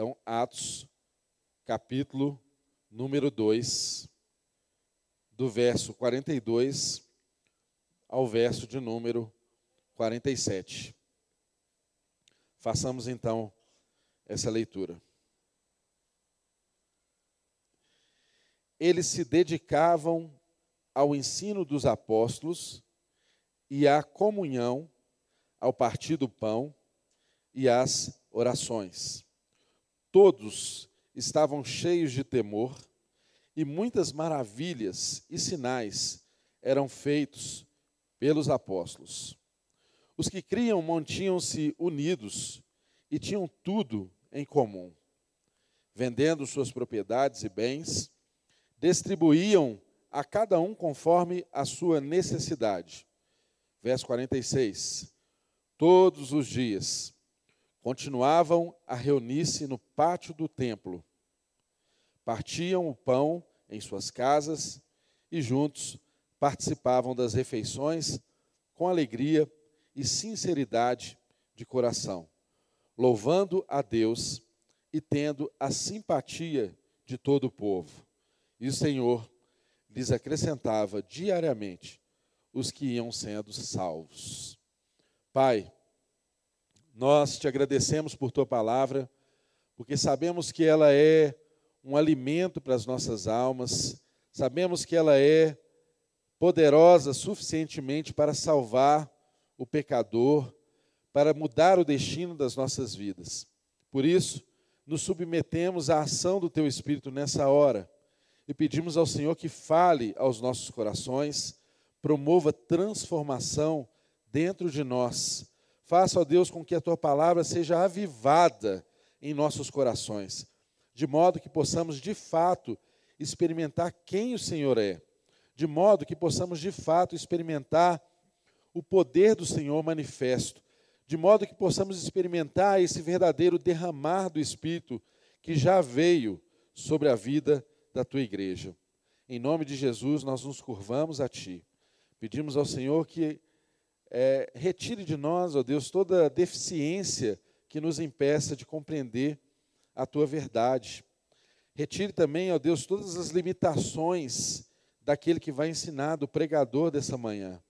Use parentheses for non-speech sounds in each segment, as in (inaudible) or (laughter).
Então, Atos, capítulo número 2, do verso 42 ao verso de número 47. Façamos então essa leitura. Eles se dedicavam ao ensino dos apóstolos e à comunhão, ao partir do pão e às orações. Todos estavam cheios de temor e muitas maravilhas e sinais eram feitos pelos apóstolos. Os que criam mantinham-se unidos e tinham tudo em comum. Vendendo suas propriedades e bens, distribuíam a cada um conforme a sua necessidade. Verso 46. Todos os dias continuavam a reunir-se no pátio do templo. Partiam o pão em suas casas e juntos participavam das refeições com alegria e sinceridade de coração, louvando a Deus e tendo a simpatia de todo o povo. E o Senhor lhes acrescentava diariamente os que iam sendo salvos. Pai, nós te agradecemos por tua palavra, porque sabemos que ela é um alimento para as nossas almas, sabemos que ela é poderosa suficientemente para salvar o pecador, para mudar o destino das nossas vidas. Por isso, nos submetemos à ação do teu Espírito nessa hora e pedimos ao Senhor que fale aos nossos corações, promova transformação dentro de nós. Faça, ó Deus, com que a tua palavra seja avivada em nossos corações, de modo que possamos de fato experimentar quem o Senhor é, de modo que possamos de fato experimentar o poder do Senhor manifesto, de modo que possamos experimentar esse verdadeiro derramar do Espírito que já veio sobre a vida da tua igreja. Em nome de Jesus, nós nos curvamos a Ti. Pedimos ao Senhor que é, retire de nós, ó Deus, toda deficiência que nos impeça de compreender a Tua verdade. Retire também, ó Deus, todas as limitações daquele que vai ensinar, do pregador dessa manhã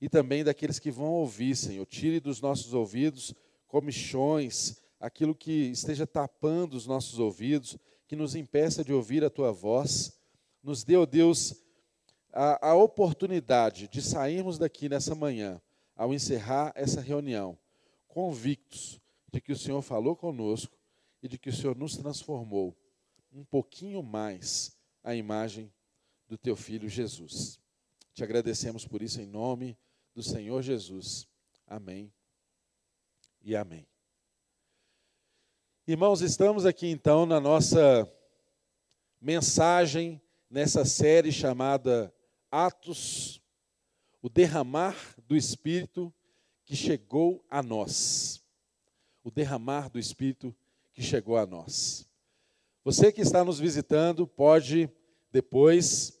e também daqueles que vão ouvir, Senhor. Tire dos nossos ouvidos comichões, aquilo que esteja tapando os nossos ouvidos, que nos impeça de ouvir a tua voz. Nos dê, ó Deus, a, a oportunidade de sairmos daqui nessa manhã, ao encerrar essa reunião, convictos de que o Senhor falou conosco e de que o Senhor nos transformou um pouquinho mais à imagem do teu filho Jesus. Te agradecemos por isso em nome do Senhor Jesus. Amém e amém. Irmãos, estamos aqui então na nossa mensagem nessa série chamada Atos, o derramar do Espírito que chegou a nós. O derramar do Espírito que chegou a nós. Você que está nos visitando pode depois,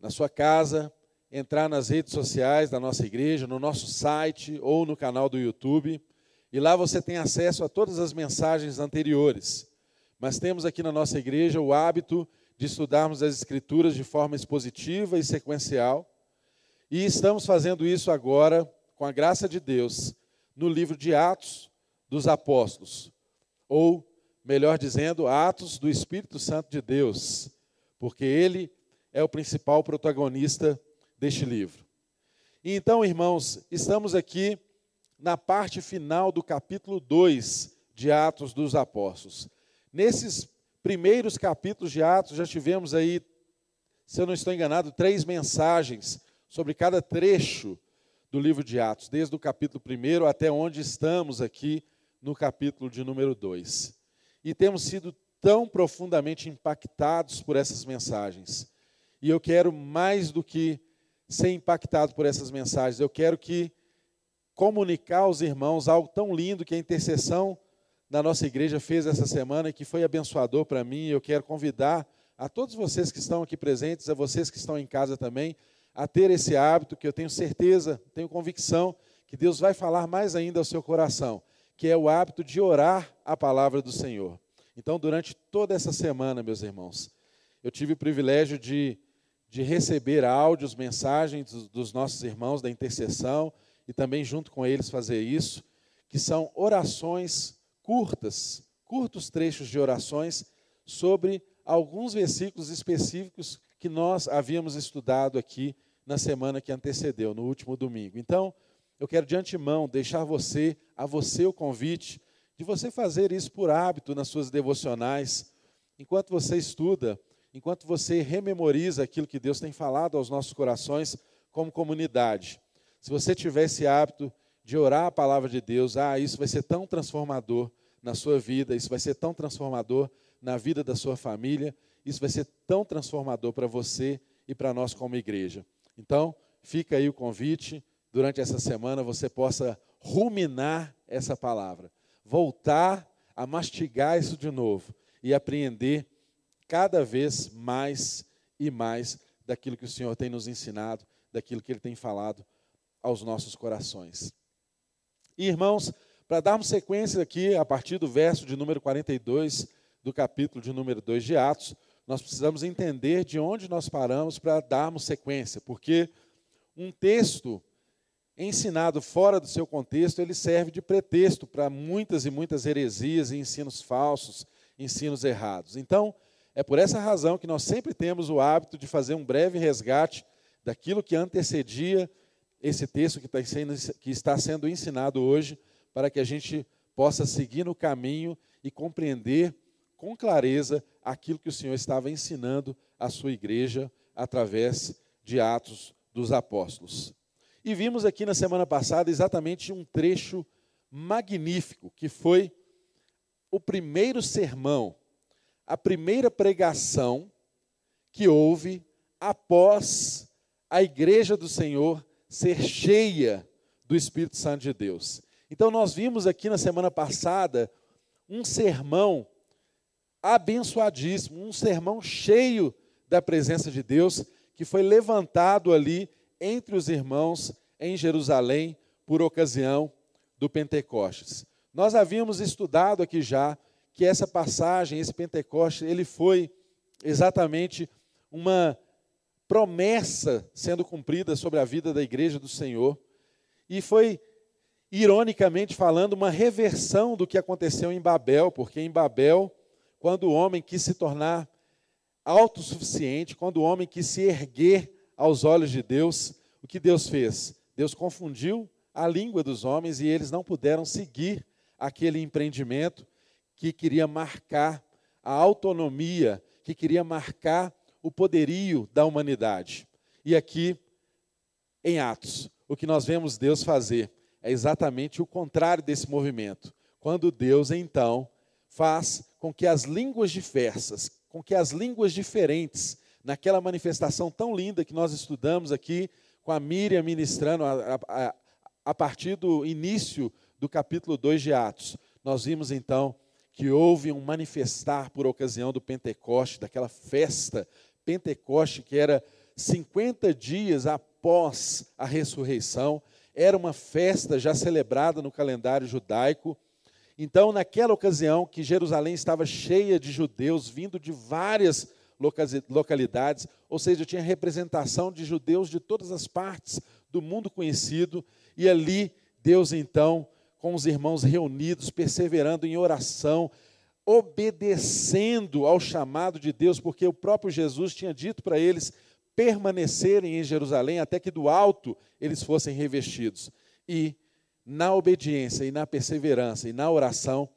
na sua casa, entrar nas redes sociais da nossa igreja, no nosso site ou no canal do YouTube, e lá você tem acesso a todas as mensagens anteriores. Mas temos aqui na nossa igreja o hábito de estudarmos as Escrituras de forma expositiva e sequencial, e estamos fazendo isso agora, com a graça de Deus, no livro de Atos dos Apóstolos, ou, melhor dizendo, Atos do Espírito Santo de Deus, porque ele é o principal protagonista deste livro. E então, irmãos, estamos aqui na parte final do capítulo 2 de Atos dos Apóstolos. Nesses primeiros capítulos de Atos, já tivemos aí, se eu não estou enganado, três mensagens sobre cada trecho do livro de Atos, desde o capítulo 1 até onde estamos aqui no capítulo de número 2. E temos sido tão profundamente impactados por essas mensagens. E eu quero mais do que ser impactado por essas mensagens. Eu quero que comunicar aos irmãos algo tão lindo que a intercessão da nossa igreja fez essa semana e que foi abençoador para mim. Eu quero convidar a todos vocês que estão aqui presentes, a vocês que estão em casa também, a ter esse hábito que eu tenho certeza, tenho convicção que Deus vai falar mais ainda ao seu coração, que é o hábito de orar a palavra do Senhor. Então, durante toda essa semana, meus irmãos, eu tive o privilégio de, de receber áudios, mensagens dos, dos nossos irmãos da intercessão e também, junto com eles, fazer isso, que são orações curtas, curtos trechos de orações sobre alguns versículos específicos que nós havíamos estudado aqui na semana que antecedeu, no último domingo. Então, eu quero de antemão deixar você, a você o convite de você fazer isso por hábito nas suas devocionais, enquanto você estuda, enquanto você rememoriza aquilo que Deus tem falado aos nossos corações como comunidade. Se você tiver esse hábito de orar a palavra de Deus, ah, isso vai ser tão transformador na sua vida, isso vai ser tão transformador na vida da sua família, isso vai ser tão transformador para você e para nós como igreja. Então, fica aí o convite, durante essa semana você possa ruminar essa palavra, voltar a mastigar isso de novo e apreender cada vez mais e mais daquilo que o Senhor tem nos ensinado, daquilo que Ele tem falado aos nossos corações. E, irmãos, para darmos sequência aqui, a partir do verso de número 42 do capítulo de número 2 de Atos, nós precisamos entender de onde nós paramos para darmos sequência, porque um texto ensinado fora do seu contexto, ele serve de pretexto para muitas e muitas heresias e ensinos falsos, ensinos errados. Então, é por essa razão que nós sempre temos o hábito de fazer um breve resgate daquilo que antecedia esse texto que está sendo, que está sendo ensinado hoje, para que a gente possa seguir no caminho e compreender com clareza aquilo que o Senhor estava ensinando à sua igreja através de Atos dos Apóstolos. E vimos aqui na semana passada exatamente um trecho magnífico, que foi o primeiro sermão, a primeira pregação que houve após a igreja do Senhor ser cheia do Espírito Santo de Deus. Então, nós vimos aqui na semana passada um sermão abençoadíssimo, um sermão cheio da presença de Deus, que foi levantado ali entre os irmãos em Jerusalém por ocasião do Pentecostes. Nós havíamos estudado aqui já que essa passagem, esse Pentecostes, ele foi exatamente uma promessa sendo cumprida sobre a vida da igreja do Senhor. E foi, ironicamente falando, uma reversão do que aconteceu em Babel, porque em Babel, quando o homem quis se tornar autossuficiente, quando o homem quis se erguer aos olhos de Deus, o que Deus fez? Deus confundiu a língua dos homens e eles não puderam seguir aquele empreendimento que queria marcar a autonomia, que queria marcar o poderio da humanidade. E aqui, em Atos, o que nós vemos Deus fazer é exatamente o contrário desse movimento. Quando Deus, então, faz com que as línguas diversas, com que as línguas diferentes, naquela manifestação tão linda que nós estudamos aqui, com a Miriam ministrando a, a, a partir do início do capítulo 2 de Atos, nós vimos então que houve um manifestar por ocasião do Pentecoste, daquela festa Pentecoste, que era 50 dias após a ressurreição, era uma festa já celebrada no calendário judaico. Então, naquela ocasião que Jerusalém estava cheia de judeus vindo de várias localidades, ou seja, tinha representação de judeus de todas as partes do mundo conhecido, e ali Deus então, com os irmãos reunidos, perseverando em oração, obedecendo ao chamado de Deus, porque o próprio Jesus tinha dito para eles permanecerem em Jerusalém até que do alto eles fossem revestidos. E na obediência e na perseverança e na oração,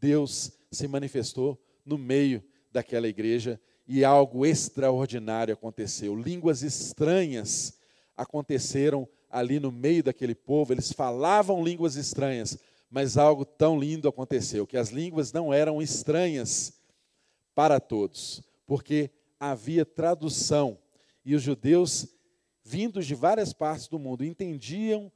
Deus se manifestou no meio daquela igreja e algo extraordinário aconteceu. Línguas estranhas aconteceram ali no meio daquele povo, eles falavam línguas estranhas, mas algo tão lindo aconteceu, que as línguas não eram estranhas para todos, porque havia tradução e os judeus vindos de várias partes do mundo entendiam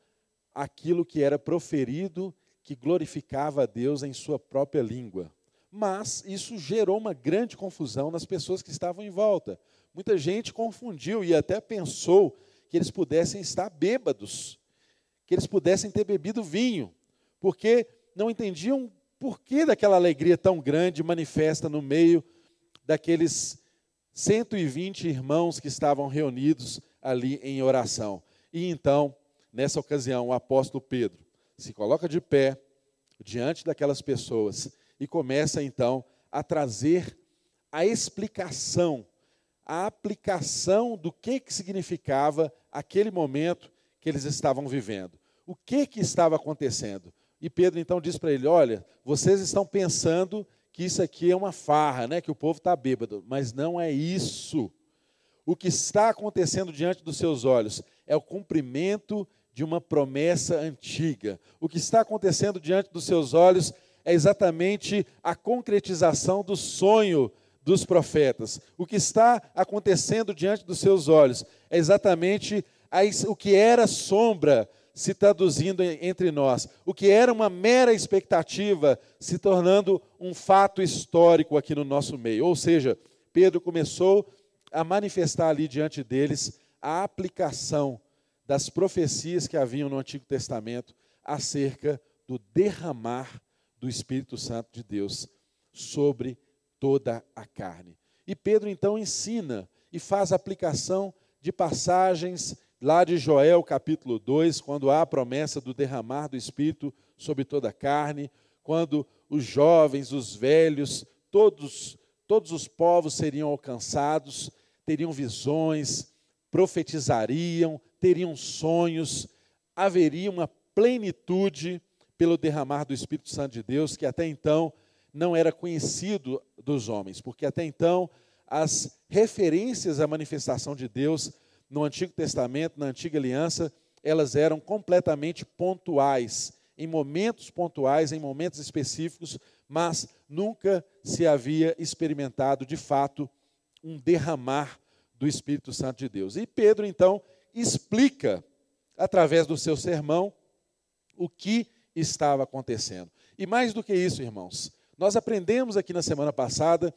aquilo que era proferido que glorificava a Deus em sua própria língua. Mas isso gerou uma grande confusão nas pessoas que estavam em volta. Muita gente confundiu e até pensou que eles pudessem estar bêbados, que eles pudessem ter bebido vinho porque não entendiam porquê daquela alegria tão grande manifesta no meio daqueles 120 irmãos que estavam reunidos ali em oração. E então, nessa ocasião, o apóstolo Pedro se coloca de pé diante daquelas pessoas e começa então a trazer a explicação, a aplicação do que, que significava aquele momento que eles estavam vivendo. O que, que estava acontecendo? E Pedro então diz para ele: Olha, vocês estão pensando que isso aqui é uma farra, né? que o povo está bêbado, mas não é isso. O que está acontecendo diante dos seus olhos é o cumprimento de uma promessa antiga. O que está acontecendo diante dos seus olhos é exatamente a concretização do sonho dos profetas. O que está acontecendo diante dos seus olhos é exatamente o que era sombra se traduzindo entre nós. O que era uma mera expectativa se tornando um fato histórico aqui no nosso meio. Ou seja, Pedro começou a manifestar ali diante deles a aplicação das profecias que haviam no Antigo Testamento acerca do derramar do Espírito Santo de Deus sobre toda a carne. E Pedro então ensina e faz aplicação de passagens lá de Joel capítulo 2, quando há a promessa do derramar do Espírito sobre toda a carne, quando os jovens, os velhos, todos, todos os povos seriam alcançados, teriam visões, profetizariam, teriam sonhos, haveria uma plenitude pelo derramar do Espírito Santo de Deus que até então não era conhecido dos homens, porque até então as referências à manifestação de Deus no Antigo Testamento, na Antiga Aliança, elas eram completamente pontuais, em momentos pontuais, em momentos específicos, mas nunca se havia experimentado de fato um derramar do Espírito Santo de Deus. E Pedro então explica, através do seu sermão, o que estava acontecendo. E mais do que isso, irmãos, nós aprendemos aqui na semana passada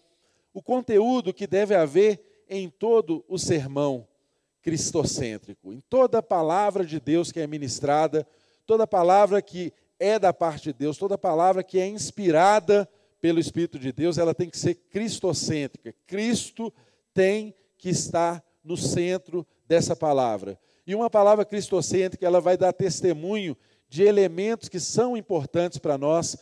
o conteúdo que deve haver em todo o sermão cristocêntrico, em toda palavra de Deus que é ministrada, toda palavra que é da parte de Deus, toda palavra que é inspirada pelo Espírito de Deus, ela tem que ser cristocêntrica. Cristo tem que estar no centro dessa palavra. E uma palavra cristocêntrica, ela vai dar testemunho de elementos que são importantes para nós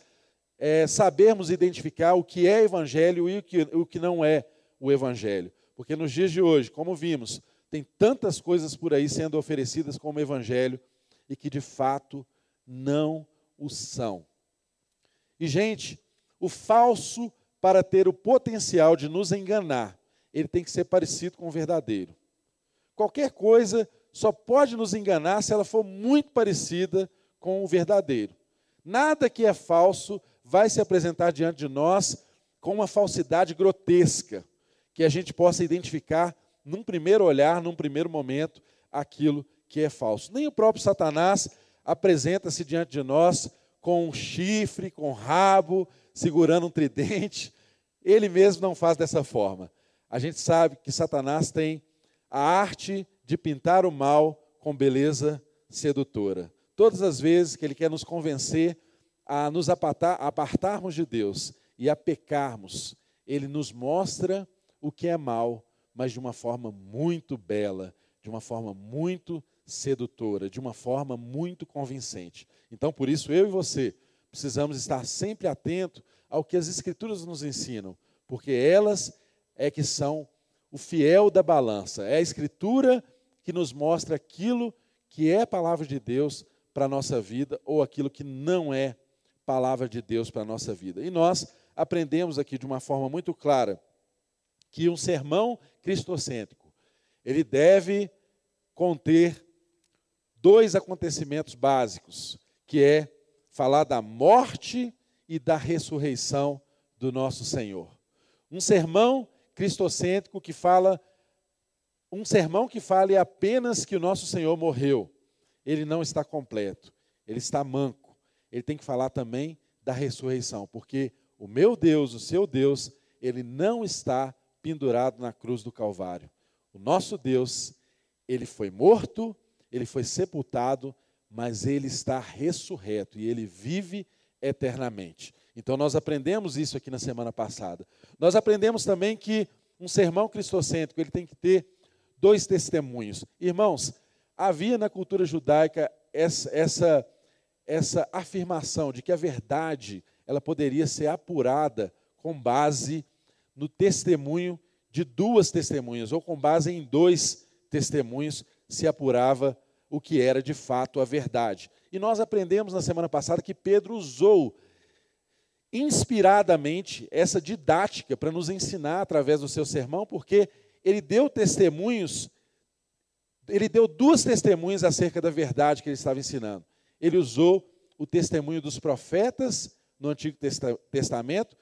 é, sabermos identificar o que é evangelho e o que, o que não é o evangelho. Porque nos dias de hoje, como vimos, tem tantas coisas por aí sendo oferecidas como evangelho e que de fato não o são. E, gente, o falso, para ter o potencial de nos enganar, ele tem que ser parecido com o verdadeiro. Qualquer coisa só pode nos enganar se ela for muito parecida com o verdadeiro. Nada que é falso vai se apresentar diante de nós com uma falsidade grotesca, que a gente possa identificar num primeiro olhar, num primeiro momento, aquilo que é falso. Nem o próprio Satanás apresenta-se diante de nós com um chifre, com um rabo, segurando um tridente. Ele mesmo não faz dessa forma. A gente sabe que Satanás tem a arte de pintar o mal com beleza sedutora. Todas as vezes que ele quer nos convencer a nos apartar, apartarmos de Deus e a pecarmos, ele nos mostra o que é mal mas de uma forma muito bela, de uma forma muito sedutora, de uma forma muito convincente. Então, por isso, eu e você precisamos estar sempre atento ao que as Escrituras nos ensinam, porque elas é que são o fiel da balança. É a Escritura que nos mostra aquilo que é palavra de Deus para a nossa vida ou aquilo que não é palavra de Deus para a nossa vida. E nós aprendemos aqui de uma forma muito clara que um sermão cristocêntrico, ele deve conter dois acontecimentos básicos, que é falar da morte e da ressurreição do nosso Senhor. Um sermão cristocêntrico que fala um sermão que fale apenas que o nosso Senhor morreu, ele não está completo, ele está manco. Ele tem que falar também da ressurreição, porque o meu Deus, o seu Deus, ele não está pendurado na cruz do Calvário. O nosso Deus, ele foi morto, ele foi sepultado, mas ele está ressurreto e ele vive eternamente. Então nós aprendemos isso aqui na semana passada. Nós aprendemos também que um sermão cristocêntrico, ele tem que ter dois testemunhos. Irmãos, havia na cultura judaica essa, essa, essa afirmação de que a verdade ela poderia ser apurada com base no testemunho de duas testemunhas, ou com base em dois testemunhos, se apurava o que era de fato a verdade. E nós aprendemos na semana passada que Pedro usou inspiradamente essa didática para nos ensinar através do seu sermão, porque ele deu testemunhos, ele deu duas testemunhas acerca da verdade que ele estava ensinando. Ele usou o testemunho dos profetas no Antigo Testamento,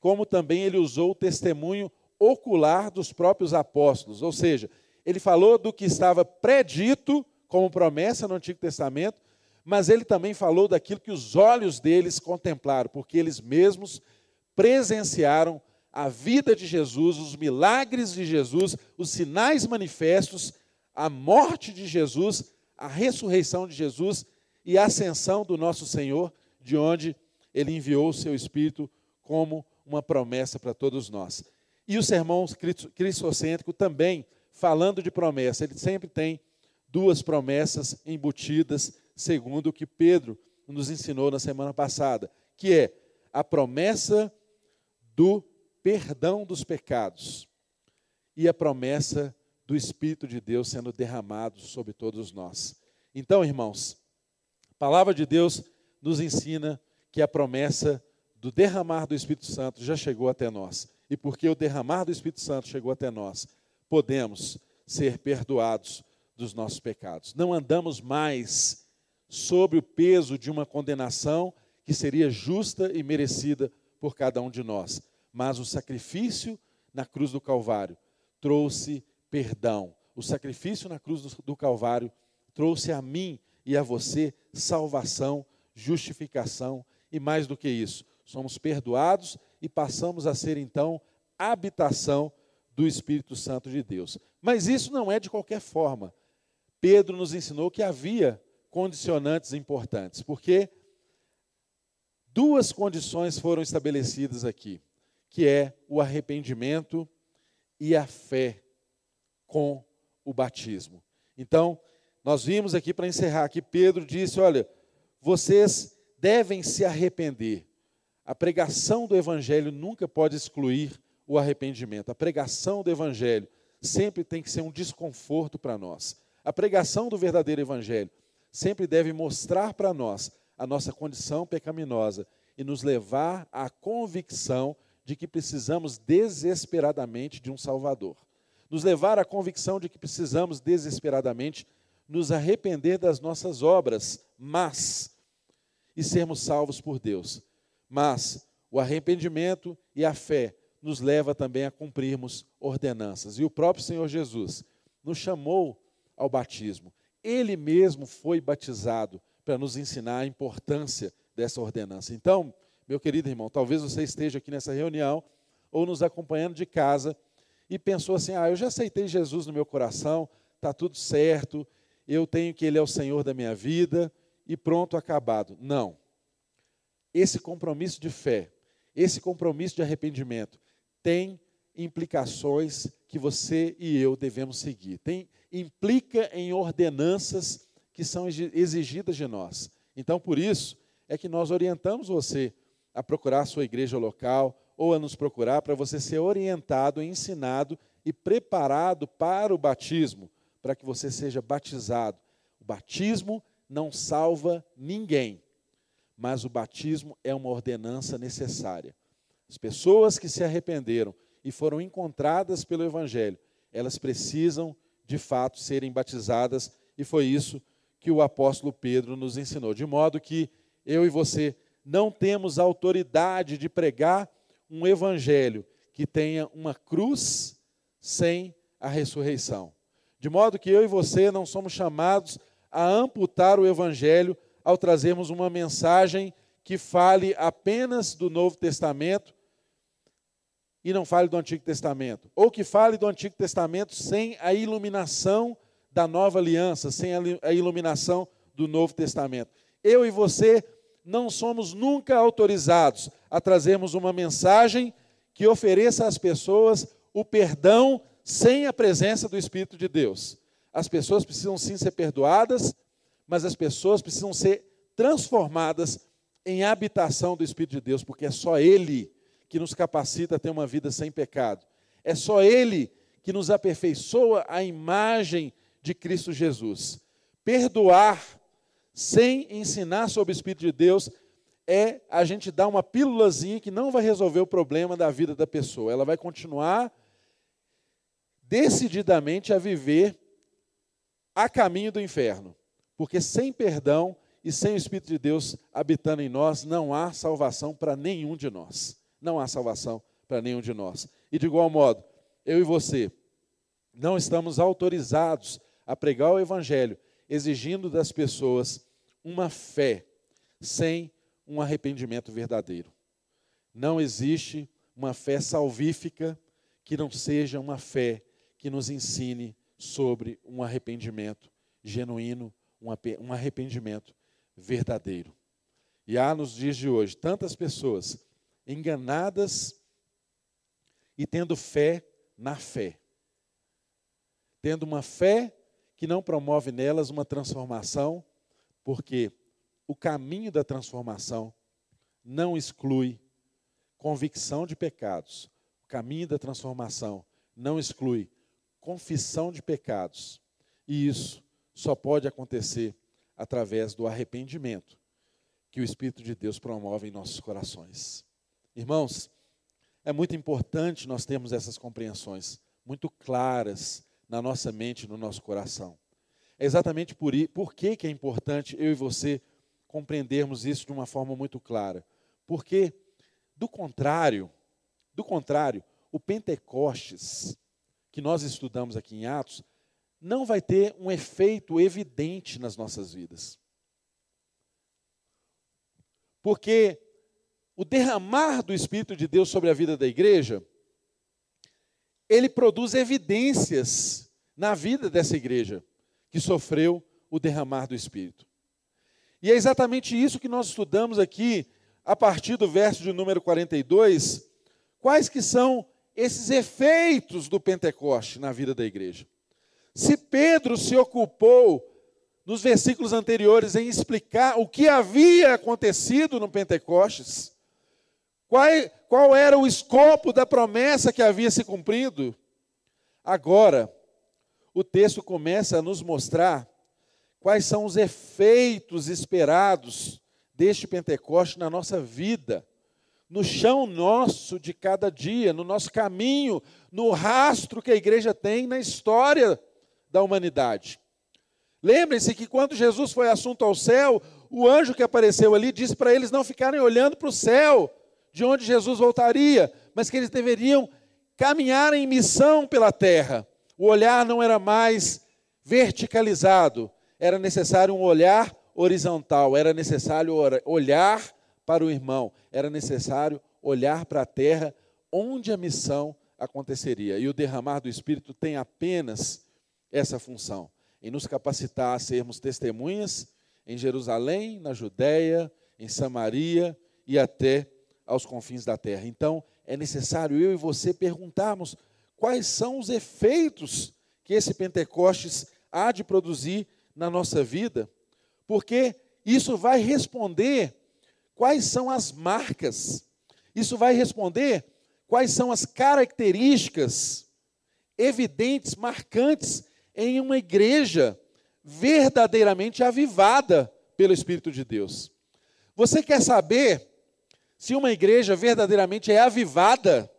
como também ele usou o testemunho ocular dos próprios apóstolos, ou seja, ele falou do que estava predito como promessa no Antigo Testamento, mas ele também falou daquilo que os olhos deles contemplaram, porque eles mesmos presenciaram a vida de Jesus, os milagres de Jesus, os sinais manifestos, a morte de Jesus, a ressurreição de Jesus e a ascensão do nosso Senhor, de onde ele enviou o seu Espírito como uma promessa para todos nós. E o sermão cristocêntrico também, falando de promessa, ele sempre tem duas promessas embutidas, segundo o que Pedro nos ensinou na semana passada, que é a promessa do perdão dos pecados e a promessa do Espírito de Deus sendo derramado sobre todos nós. Então, irmãos, a palavra de Deus nos ensina que a promessa do derramar do Espírito Santo já chegou até nós. E porque o derramar do Espírito Santo chegou até nós, podemos ser perdoados dos nossos pecados. Não andamos mais sob o peso de uma condenação que seria justa e merecida por cada um de nós mas o sacrifício na cruz do Calvário trouxe perdão. O sacrifício na cruz do Calvário trouxe a mim e a você salvação, justificação e mais do que isso, somos perdoados e passamos a ser então habitação do Espírito Santo de Deus. Mas isso não é de qualquer forma. Pedro nos ensinou que havia condicionantes importantes, porque duas condições foram estabelecidas aqui que é o arrependimento e a fé com o batismo. Então, nós vimos aqui para encerrar que Pedro disse: olha, vocês devem se arrepender. A pregação do evangelho nunca pode excluir o arrependimento. A pregação do evangelho sempre tem que ser um desconforto para nós. A pregação do verdadeiro evangelho sempre deve mostrar para nós a nossa condição pecaminosa e nos levar à convicção de que precisamos desesperadamente de um Salvador. Nos levar à convicção de que precisamos desesperadamente nos arrepender das nossas obras, mas e sermos salvos por Deus. Mas o arrependimento e a fé nos leva também a cumprirmos ordenanças. E o próprio Senhor Jesus nos chamou ao batismo. Ele mesmo foi batizado para nos ensinar a importância dessa ordenança. Então, meu querido irmão, talvez você esteja aqui nessa reunião ou nos acompanhando de casa e pensou assim: ah, eu já aceitei Jesus no meu coração, está tudo certo, eu tenho que Ele é o Senhor da minha vida e pronto, acabado. Não. Esse compromisso de fé, esse compromisso de arrependimento, tem implicações que você e eu devemos seguir. Tem, implica em ordenanças que são exigidas de nós. Então, por isso, é que nós orientamos você a procurar a sua igreja local ou a nos procurar para você ser orientado, ensinado e preparado para o batismo, para que você seja batizado. O batismo não salva ninguém, mas o batismo é uma ordenança necessária. As pessoas que se arrependeram e foram encontradas pelo Evangelho, elas precisam de fato serem batizadas, e foi isso que o apóstolo Pedro nos ensinou. De modo que eu e você não temos autoridade de pregar um evangelho que tenha uma cruz sem a ressurreição. De modo que eu e você não somos chamados a amputar o evangelho ao trazermos uma mensagem que fale apenas do Novo Testamento e não fale do Antigo Testamento, ou que fale do Antigo Testamento sem a iluminação da nova aliança, sem a iluminação do Novo Testamento. Eu e você não somos nunca autorizados a trazermos uma mensagem que ofereça às pessoas o perdão sem a presença do Espírito de Deus. As pessoas precisam sim ser perdoadas, mas as pessoas precisam ser transformadas em habitação do Espírito de Deus, porque é só Ele que nos capacita a ter uma vida sem pecado. É só Ele que nos aperfeiçoa a imagem de Cristo Jesus. Perdoar sem ensinar sobre o Espírito de Deus é a gente dar uma pílulazinha que não vai resolver o problema da vida da pessoa. Ela vai continuar decididamente a viver a caminho do inferno. Porque sem perdão e sem o Espírito de Deus habitando em nós, não há salvação para nenhum de nós. Não há salvação para nenhum de nós. E de igual modo, eu e você não estamos autorizados a pregar o Evangelho, exigindo das pessoas uma fé sem um arrependimento verdadeiro. Não existe uma fé salvífica que não seja uma fé que nos ensine sobre um arrependimento genuíno, um arrependimento verdadeiro. E há nos dias de hoje tantas pessoas enganadas e tendo fé na fé. Tendo uma fé que não promove nelas uma transformação, porque o caminho da transformação não exclui convicção de pecados. O caminho da transformação não exclui confissão de pecados. E isso só pode acontecer através do arrependimento que o Espírito de Deus promove em nossos corações. Irmãos, é muito importante nós termos essas compreensões muito claras na nossa mente, no nosso coração. É exatamente por, por que, que é importante eu e você compreendermos isso de uma forma muito clara. Porque, do contrário, do contrário, o Pentecostes, que nós estudamos aqui em Atos, não vai ter um efeito evidente nas nossas vidas. Porque o derramar do Espírito de Deus sobre a vida da igreja, ele produz evidências na vida dessa igreja que sofreu o derramar do Espírito. E é exatamente isso que nós estudamos aqui a partir do verso de número 42, quais que são esses efeitos do Pentecoste na vida da igreja. Se Pedro se ocupou nos versículos anteriores em explicar o que havia acontecido no Pentecostes, qual, qual era o escopo da promessa que havia se cumprido, agora o texto começa a nos mostrar quais são os efeitos esperados deste Pentecoste na nossa vida, no chão nosso de cada dia, no nosso caminho, no rastro que a igreja tem na história da humanidade. Lembrem-se que quando Jesus foi assunto ao céu, o anjo que apareceu ali disse para eles não ficarem olhando para o céu, de onde Jesus voltaria, mas que eles deveriam caminhar em missão pela terra. O olhar não era mais verticalizado, era necessário um olhar horizontal, era necessário olhar para o irmão, era necessário olhar para a terra onde a missão aconteceria. E o derramar do Espírito tem apenas essa função, em nos capacitar a sermos testemunhas em Jerusalém, na Judéia, em Samaria e até aos confins da terra. Então, é necessário eu e você perguntarmos quais são os efeitos que esse Pentecostes há de produzir na nossa vida, porque isso vai responder quais são as marcas, isso vai responder quais são as características evidentes, marcantes em uma igreja verdadeiramente avivada pelo Espírito de Deus. Você quer saber se uma igreja verdadeiramente é avivada?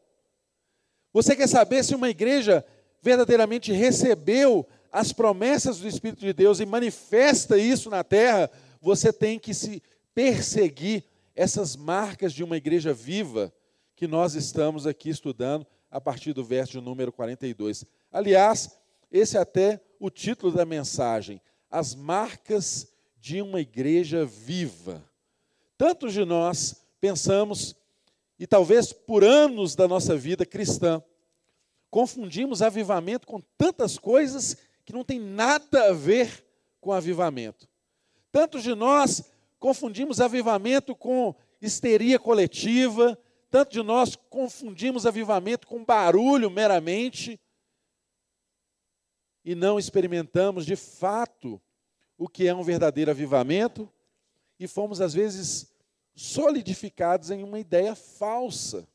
Você quer saber se uma igreja verdadeiramente recebeu as promessas do Espírito de Deus e manifesta isso na terra, você tem que se perseguir essas marcas de uma igreja viva que nós estamos aqui estudando a partir do verso número 42. Aliás, esse é até o título da mensagem: As marcas de uma igreja viva. Tantos de nós pensamos, e talvez por anos da nossa vida cristã, confundimos avivamento com tantas coisas que não tem nada a ver com avivamento. Tantos de nós confundimos avivamento com histeria coletiva, tanto de nós confundimos avivamento com barulho meramente, e não experimentamos de fato o que é um verdadeiro avivamento, e fomos às vezes solidificados em uma ideia falsa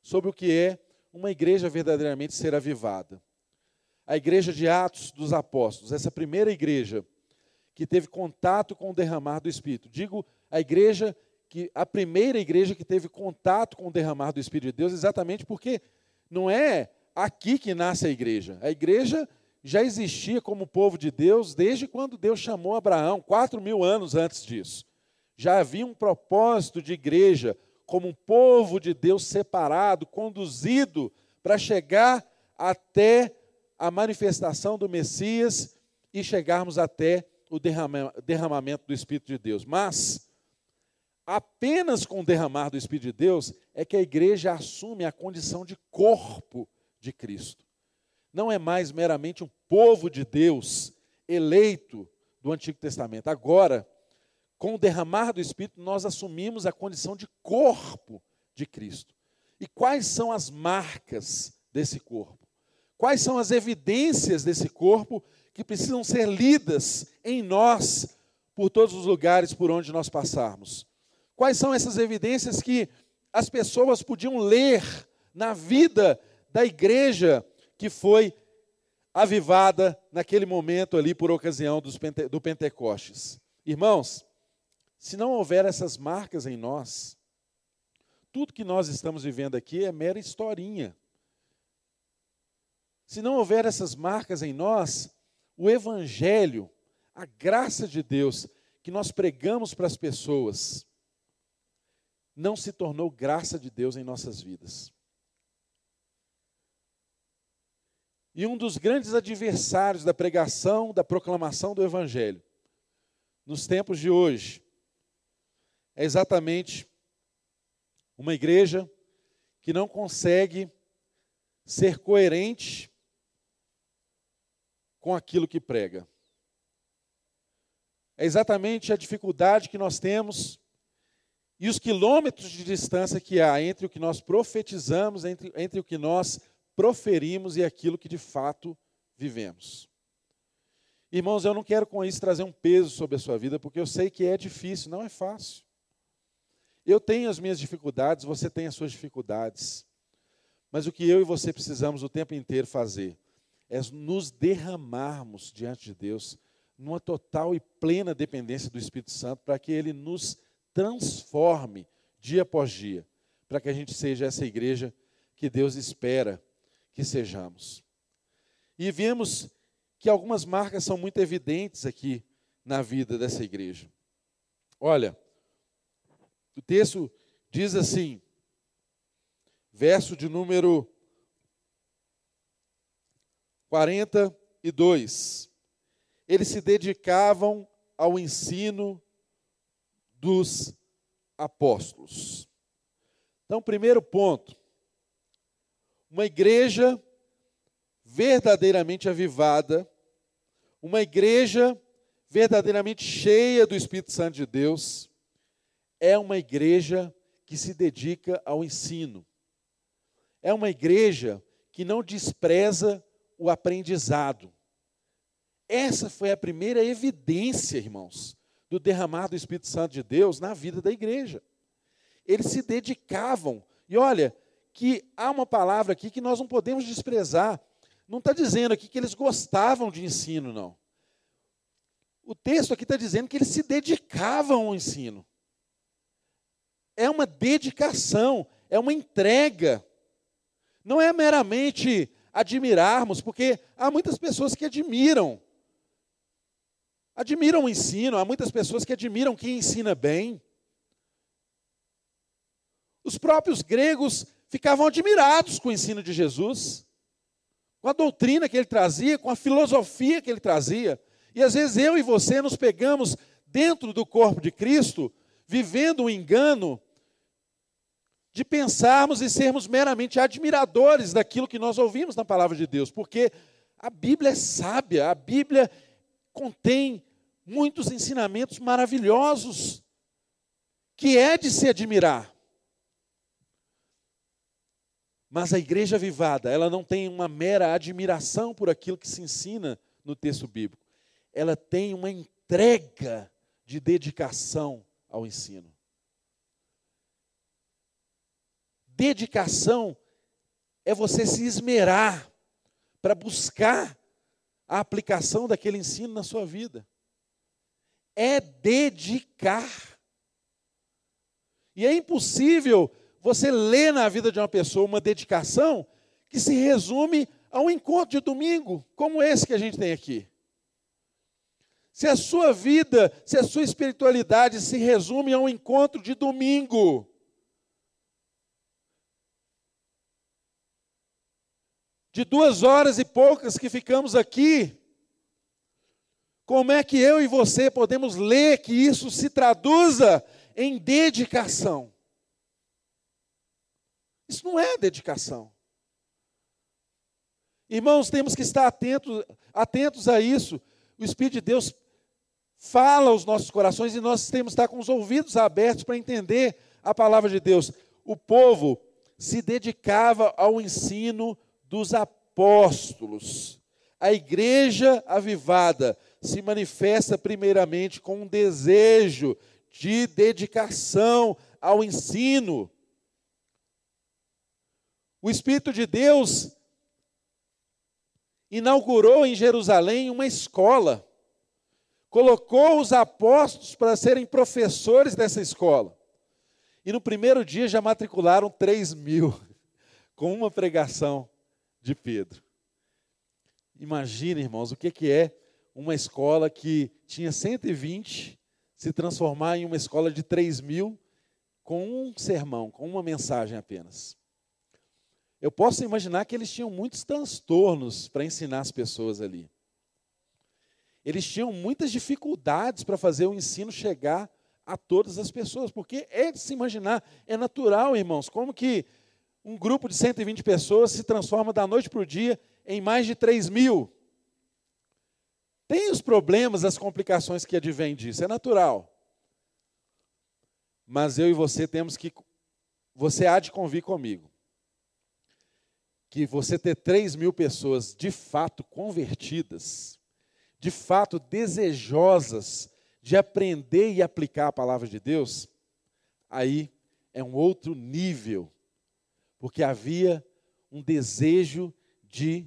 sobre o que é uma igreja verdadeiramente ser avivada. A igreja de Atos dos Apóstolos, essa primeira igreja que teve contato com o derramar do Espírito. Digo a igreja que a primeira igreja que teve contato com o derramar do Espírito de Deus, exatamente porque não é aqui que nasce a igreja. A igreja já existia como povo de Deus desde quando Deus chamou Abraão, quatro mil anos antes disso. Já havia um propósito de igreja como um povo de Deus separado, conduzido para chegar até a manifestação do Messias e chegarmos até o derramamento do Espírito de Deus. Mas, apenas com o derramar do Espírito de Deus é que a igreja assume a condição de corpo de Cristo. Não é mais meramente um povo de Deus eleito do Antigo Testamento. Agora, com o derramar do Espírito, nós assumimos a condição de corpo de Cristo. E quais são as marcas desse corpo? Quais são as evidências desse corpo que precisam ser lidas em nós por todos os lugares por onde nós passarmos? Quais são essas evidências que as pessoas podiam ler na vida da igreja que foi avivada naquele momento ali por ocasião do Pentecostes? Irmãos, se não houver essas marcas em nós, tudo que nós estamos vivendo aqui é mera historinha. Se não houver essas marcas em nós, o Evangelho, a graça de Deus que nós pregamos para as pessoas, não se tornou graça de Deus em nossas vidas. E um dos grandes adversários da pregação, da proclamação do Evangelho, nos tempos de hoje, é exatamente uma igreja que não consegue ser coerente com aquilo que prega. É exatamente a dificuldade que nós temos e os quilômetros de distância que há entre o que nós profetizamos, entre, entre o que nós proferimos e aquilo que de fato vivemos. Irmãos, eu não quero com isso trazer um peso sobre a sua vida, porque eu sei que é difícil, não é fácil. Eu tenho as minhas dificuldades, você tem as suas dificuldades. Mas o que eu e você precisamos o tempo inteiro fazer é nos derramarmos diante de Deus numa total e plena dependência do Espírito Santo para que ele nos transforme dia após dia, para que a gente seja essa igreja que Deus espera que sejamos. E vemos que algumas marcas são muito evidentes aqui na vida dessa igreja. Olha, o texto diz assim, verso de número 42. Eles se dedicavam ao ensino dos apóstolos. Então, primeiro ponto, uma igreja verdadeiramente avivada, uma igreja verdadeiramente cheia do Espírito Santo de Deus, é uma igreja que se dedica ao ensino. É uma igreja que não despreza o aprendizado. Essa foi a primeira evidência, irmãos, do derramar do Espírito Santo de Deus na vida da igreja. Eles se dedicavam. E olha, que há uma palavra aqui que nós não podemos desprezar. Não está dizendo aqui que eles gostavam de ensino, não. O texto aqui está dizendo que eles se dedicavam ao ensino é uma dedicação, é uma entrega. Não é meramente admirarmos, porque há muitas pessoas que admiram. Admiram o ensino, há muitas pessoas que admiram quem ensina bem. Os próprios gregos ficavam admirados com o ensino de Jesus, com a doutrina que ele trazia, com a filosofia que ele trazia. E às vezes eu e você nos pegamos dentro do corpo de Cristo, vivendo um engano de pensarmos e sermos meramente admiradores daquilo que nós ouvimos na palavra de Deus, porque a Bíblia é sábia, a Bíblia contém muitos ensinamentos maravilhosos que é de se admirar. Mas a igreja avivada, ela não tem uma mera admiração por aquilo que se ensina no texto bíblico. Ela tem uma entrega de dedicação ao ensino. Dedicação é você se esmerar para buscar a aplicação daquele ensino na sua vida. É dedicar. E é impossível você ler na vida de uma pessoa uma dedicação que se resume a um encontro de domingo, como esse que a gente tem aqui. Se a sua vida, se a sua espiritualidade se resume a um encontro de domingo, de duas horas e poucas que ficamos aqui, como é que eu e você podemos ler que isso se traduza em dedicação. Isso não é dedicação. Irmãos, temos que estar atentos, atentos a isso. O Espírito de Deus fala aos nossos corações e nós temos que estar com os ouvidos abertos para entender a palavra de Deus. O povo se dedicava ao ensino dos apóstolos. A igreja avivada se manifesta primeiramente com um desejo de dedicação ao ensino. O Espírito de Deus inaugurou em Jerusalém uma escola, colocou os apóstolos para serem professores dessa escola. E no primeiro dia já matricularam 3 mil, (laughs) com uma pregação de Pedro. Imagina, irmãos, o que é uma escola que tinha 120 se transformar em uma escola de 3 mil com um sermão, com uma mensagem apenas. Eu posso imaginar que eles tinham muitos transtornos para ensinar as pessoas ali. Eles tinham muitas dificuldades para fazer o ensino chegar a todas as pessoas, porque é de se imaginar, é natural, irmãos, como que um grupo de 120 pessoas se transforma da noite para o dia em mais de 3 mil. Tem os problemas, as complicações que advêm disso, é natural. Mas eu e você temos que. Você há de convir comigo. Que você ter 3 mil pessoas de fato convertidas, de fato desejosas de aprender e aplicar a palavra de Deus, aí é um outro nível, porque havia um desejo de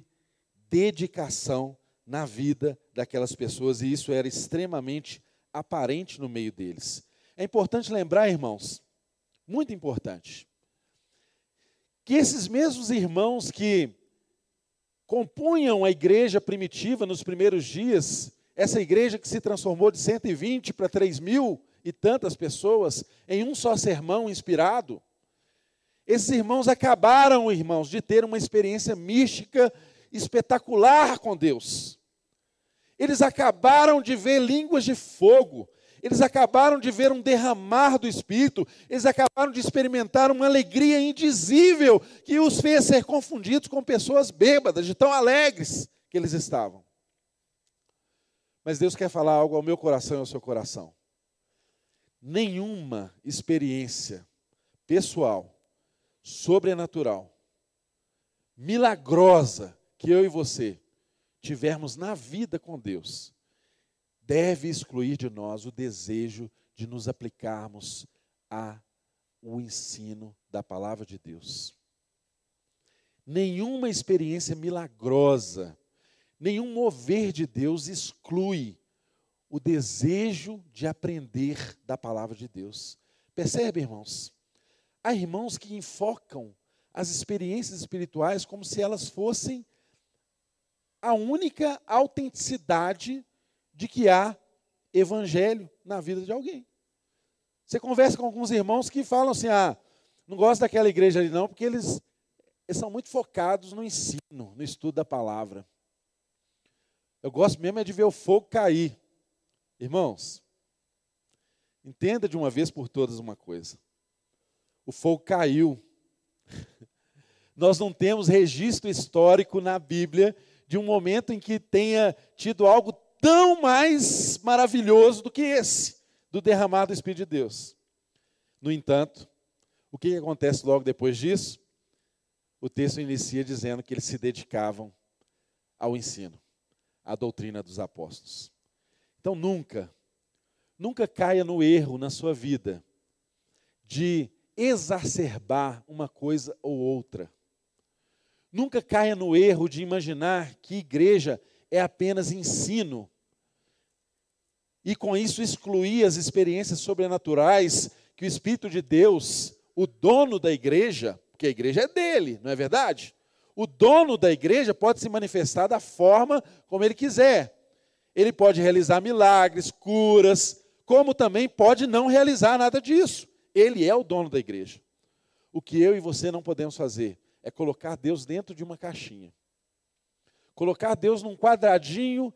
dedicação na vida daquelas pessoas e isso era extremamente aparente no meio deles. É importante lembrar, irmãos, muito importante, que esses mesmos irmãos que compunham a igreja primitiva nos primeiros dias, essa igreja que se transformou de 120 para 3 mil e tantas pessoas em um só sermão inspirado, esses irmãos acabaram, irmãos, de ter uma experiência mística espetacular com Deus. Eles acabaram de ver línguas de fogo, eles acabaram de ver um derramar do Espírito, eles acabaram de experimentar uma alegria indizível que os fez ser confundidos com pessoas bêbadas, de tão alegres que eles estavam. Mas Deus quer falar algo ao meu coração e ao seu coração. Nenhuma experiência pessoal, sobrenatural, milagrosa, que eu e você tivermos na vida com Deus, deve excluir de nós o desejo de nos aplicarmos a o ensino da palavra de Deus. Nenhuma experiência milagrosa, nenhum mover de Deus exclui o desejo de aprender da palavra de Deus. Percebe, irmãos? Há irmãos que enfocam as experiências espirituais como se elas fossem a única autenticidade de que há evangelho na vida de alguém. Você conversa com alguns irmãos que falam assim: ah, não gosto daquela igreja ali não, porque eles, eles são muito focados no ensino, no estudo da palavra. Eu gosto mesmo é de ver o fogo cair. Irmãos, entenda de uma vez por todas uma coisa. O fogo caiu. Nós não temos registro histórico na Bíblia de um momento em que tenha tido algo tão mais maravilhoso do que esse, do derramado do Espírito de Deus. No entanto, o que acontece logo depois disso? O texto inicia dizendo que eles se dedicavam ao ensino, à doutrina dos apóstolos. Então nunca, nunca caia no erro na sua vida de exacerbar uma coisa ou outra. Nunca caia no erro de imaginar que igreja é apenas ensino e com isso excluir as experiências sobrenaturais que o Espírito de Deus, o dono da igreja, porque a igreja é dele, não é verdade? O dono da igreja pode se manifestar da forma como ele quiser. Ele pode realizar milagres, curas, como também pode não realizar nada disso. Ele é o dono da igreja. O que eu e você não podemos fazer é colocar Deus dentro de uma caixinha. Colocar Deus num quadradinho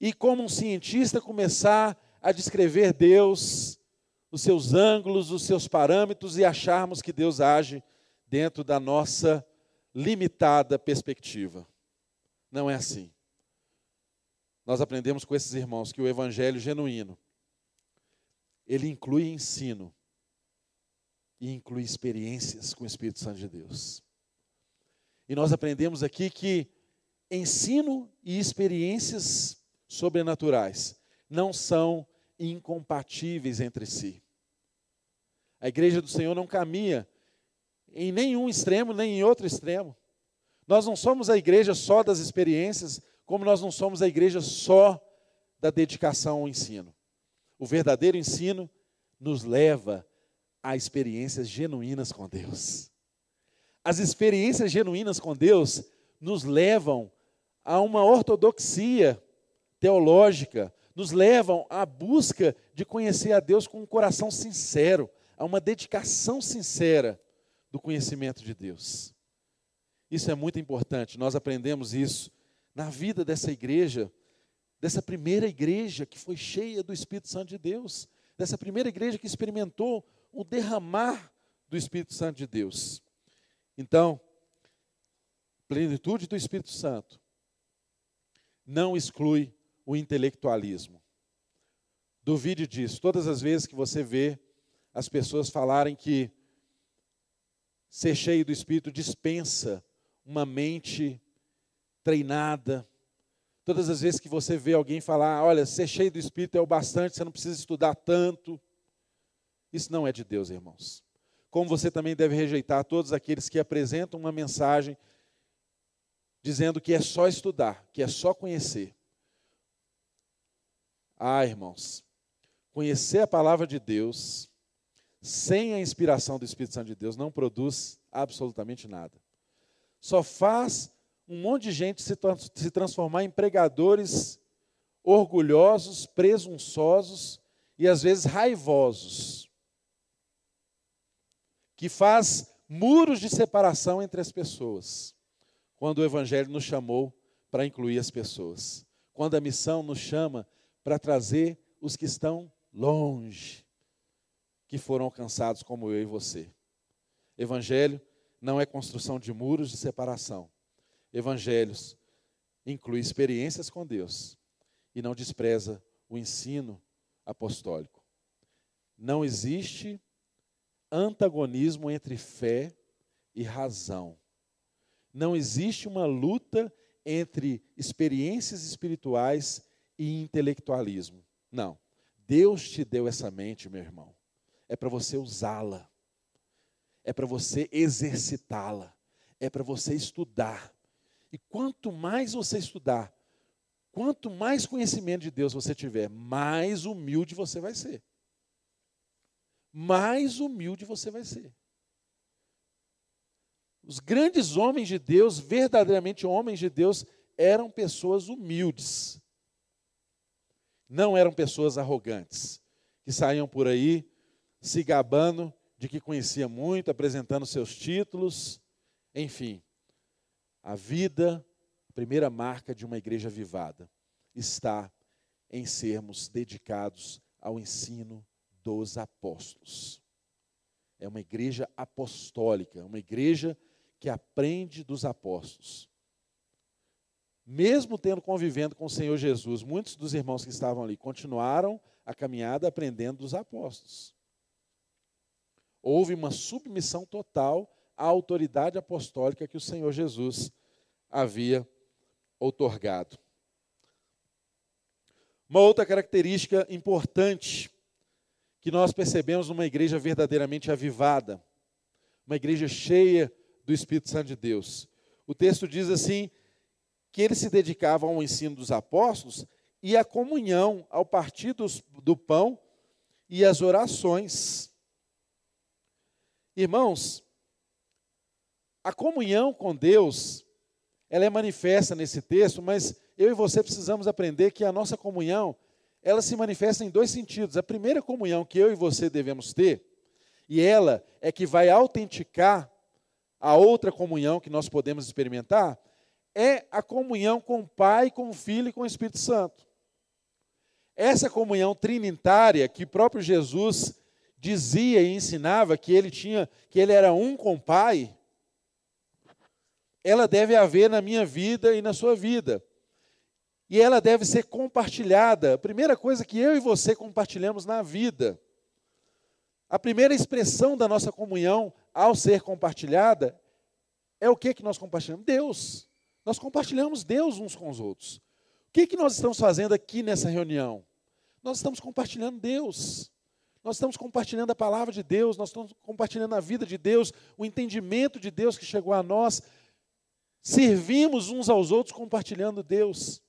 e, como um cientista, começar a descrever Deus, os seus ângulos, os seus parâmetros e acharmos que Deus age dentro da nossa limitada perspectiva. Não é assim. Nós aprendemos com esses irmãos que o evangelho genuíno ele inclui ensino e inclui experiências com o Espírito Santo de Deus. E nós aprendemos aqui que ensino e experiências sobrenaturais não são incompatíveis entre si. A igreja do Senhor não caminha em nenhum extremo, nem em outro extremo. Nós não somos a igreja só das experiências, como nós não somos a igreja só da dedicação ao ensino. O verdadeiro ensino nos leva a experiências genuínas com Deus. As experiências genuínas com Deus nos levam a uma ortodoxia teológica, nos levam à busca de conhecer a Deus com um coração sincero, a uma dedicação sincera do conhecimento de Deus. Isso é muito importante, nós aprendemos isso na vida dessa igreja, dessa primeira igreja que foi cheia do Espírito Santo de Deus, dessa primeira igreja que experimentou o derramar do Espírito Santo de Deus. Então, plenitude do Espírito Santo não exclui o intelectualismo. Duvide disso. Todas as vezes que você vê as pessoas falarem que ser cheio do Espírito dispensa uma mente treinada. Todas as vezes que você vê alguém falar, olha, ser cheio do Espírito é o bastante, você não precisa estudar tanto. Isso não é de Deus, irmãos. Como você também deve rejeitar todos aqueles que apresentam uma mensagem dizendo que é só estudar, que é só conhecer. Ah, irmãos, conhecer a palavra de Deus sem a inspiração do Espírito Santo de Deus não produz absolutamente nada. Só faz um monte de gente se, se transformar em pregadores orgulhosos, presunçosos e às vezes raivosos, que faz muros de separação entre as pessoas. Quando o Evangelho nos chamou para incluir as pessoas, quando a missão nos chama para trazer os que estão longe, que foram alcançados como eu e você. Evangelho não é construção de muros de separação. Evangelhos inclui experiências com Deus e não despreza o ensino apostólico. Não existe antagonismo entre fé e razão. Não existe uma luta entre experiências espirituais e intelectualismo. Não. Deus te deu essa mente, meu irmão. É para você usá-la. É para você exercitá-la. É para você estudar. E quanto mais você estudar, quanto mais conhecimento de Deus você tiver, mais humilde você vai ser. Mais humilde você vai ser. Os grandes homens de Deus, verdadeiramente homens de Deus, eram pessoas humildes. Não eram pessoas arrogantes, que saíam por aí se gabando de que conhecia muito, apresentando seus títulos, enfim. A vida, a primeira marca de uma igreja vivada, está em sermos dedicados ao ensino dos apóstolos. É uma igreja apostólica, uma igreja que aprende dos apóstolos. Mesmo tendo convivendo com o Senhor Jesus, muitos dos irmãos que estavam ali continuaram a caminhada aprendendo dos apóstolos. houve uma submissão total à autoridade apostólica que o Senhor Jesus havia outorgado. Uma outra característica importante que nós percebemos numa igreja verdadeiramente avivada, uma igreja cheia do Espírito Santo de Deus. O texto diz assim: que eles se dedicavam ao ensino dos apóstolos e à comunhão, ao partir dos, do pão e às orações. Irmãos, a comunhão com Deus, ela é manifesta nesse texto, mas eu e você precisamos aprender que a nossa comunhão, ela se manifesta em dois sentidos. A primeira comunhão que eu e você devemos ter, e ela é que vai autenticar a outra comunhão que nós podemos experimentar, é a comunhão com o Pai, com o Filho e com o Espírito Santo. Essa comunhão trinitária que próprio Jesus dizia e ensinava que ele tinha, que ele era um com o Pai, ela deve haver na minha vida e na sua vida. E ela deve ser compartilhada. A primeira coisa que eu e você compartilhamos na vida. A primeira expressão da nossa comunhão ao ser compartilhada é o que que nós compartilhamos? Deus. Nós compartilhamos Deus uns com os outros. O que que nós estamos fazendo aqui nessa reunião? Nós estamos compartilhando Deus. Nós estamos compartilhando a palavra de Deus, nós estamos compartilhando a vida de Deus, o entendimento de Deus que chegou a nós. Servimos uns aos outros compartilhando Deus.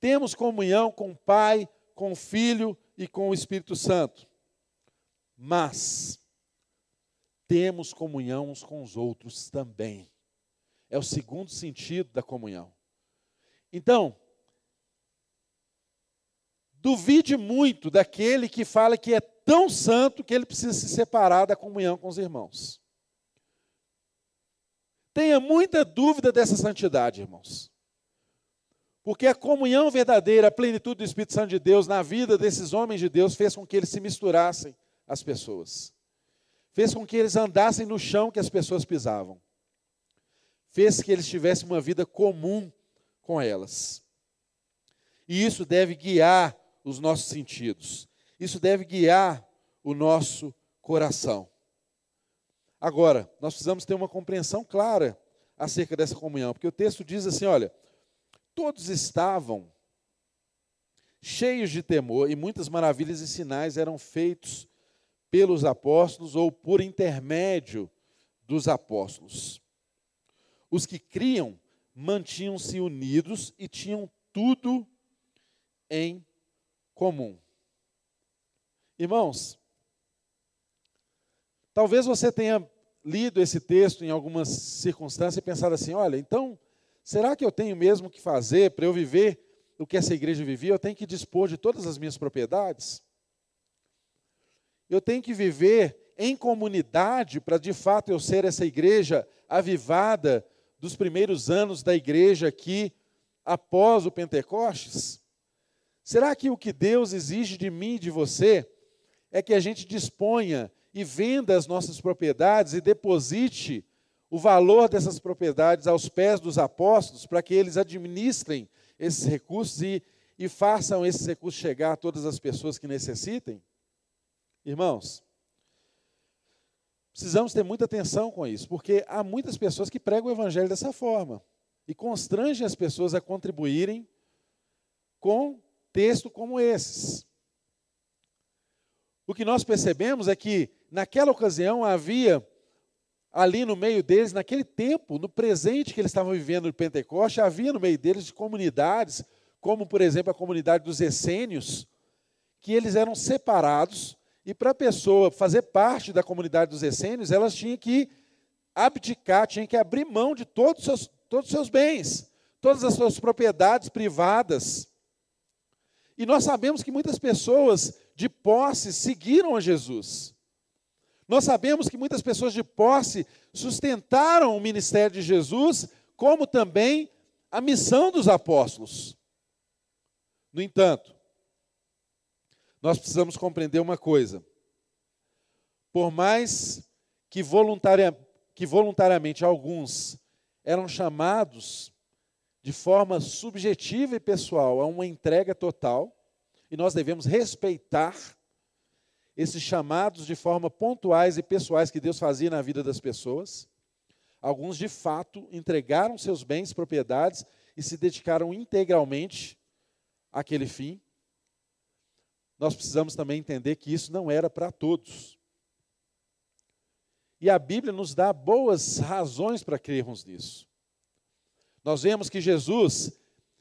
Temos comunhão com o Pai, com o Filho e com o Espírito Santo. Mas temos comunhão uns com os outros também. É o segundo sentido da comunhão. Então, duvide muito daquele que fala que é tão santo que ele precisa se separar da comunhão com os irmãos. Tenha muita dúvida dessa santidade, irmãos. Porque a comunhão verdadeira, a plenitude do Espírito Santo de Deus na vida desses homens de Deus fez com que eles se misturassem às pessoas. Fez com que eles andassem no chão que as pessoas pisavam. Fez que eles tivessem uma vida comum com elas. E isso deve guiar os nossos sentidos. Isso deve guiar o nosso coração. Agora, nós precisamos ter uma compreensão clara acerca dessa comunhão, porque o texto diz assim: olha, Todos estavam cheios de temor e muitas maravilhas e sinais eram feitos pelos apóstolos ou por intermédio dos apóstolos. Os que criam mantinham-se unidos e tinham tudo em comum. Irmãos, talvez você tenha lido esse texto em algumas circunstâncias e pensado assim: olha, então Será que eu tenho mesmo que fazer para eu viver o que essa igreja vivia? Eu tenho que dispor de todas as minhas propriedades? Eu tenho que viver em comunidade para de fato eu ser essa igreja avivada dos primeiros anos da igreja aqui após o Pentecostes? Será que o que Deus exige de mim e de você é que a gente disponha e venda as nossas propriedades e deposite o valor dessas propriedades aos pés dos apóstolos para que eles administrem esses recursos e, e façam esses recursos chegar a todas as pessoas que necessitem? Irmãos, precisamos ter muita atenção com isso, porque há muitas pessoas que pregam o evangelho dessa forma e constrangem as pessoas a contribuírem com texto como esses. O que nós percebemos é que, naquela ocasião, havia ali no meio deles, naquele tempo, no presente que eles estavam vivendo no Pentecoste, havia no meio deles comunidades, como por exemplo a comunidade dos essênios, que eles eram separados, e para a pessoa fazer parte da comunidade dos essênios, elas tinham que abdicar, tinham que abrir mão de todos os seus, todos os seus bens, todas as suas propriedades privadas. E nós sabemos que muitas pessoas de posse seguiram a Jesus. Nós sabemos que muitas pessoas de posse sustentaram o ministério de Jesus, como também a missão dos apóstolos. No entanto, nós precisamos compreender uma coisa. Por mais que, voluntaria, que voluntariamente alguns eram chamados de forma subjetiva e pessoal a uma entrega total, e nós devemos respeitar esses chamados de forma pontuais e pessoais que Deus fazia na vida das pessoas. Alguns, de fato, entregaram seus bens, propriedades e se dedicaram integralmente àquele fim. Nós precisamos também entender que isso não era para todos. E a Bíblia nos dá boas razões para crermos nisso. Nós vemos que Jesus,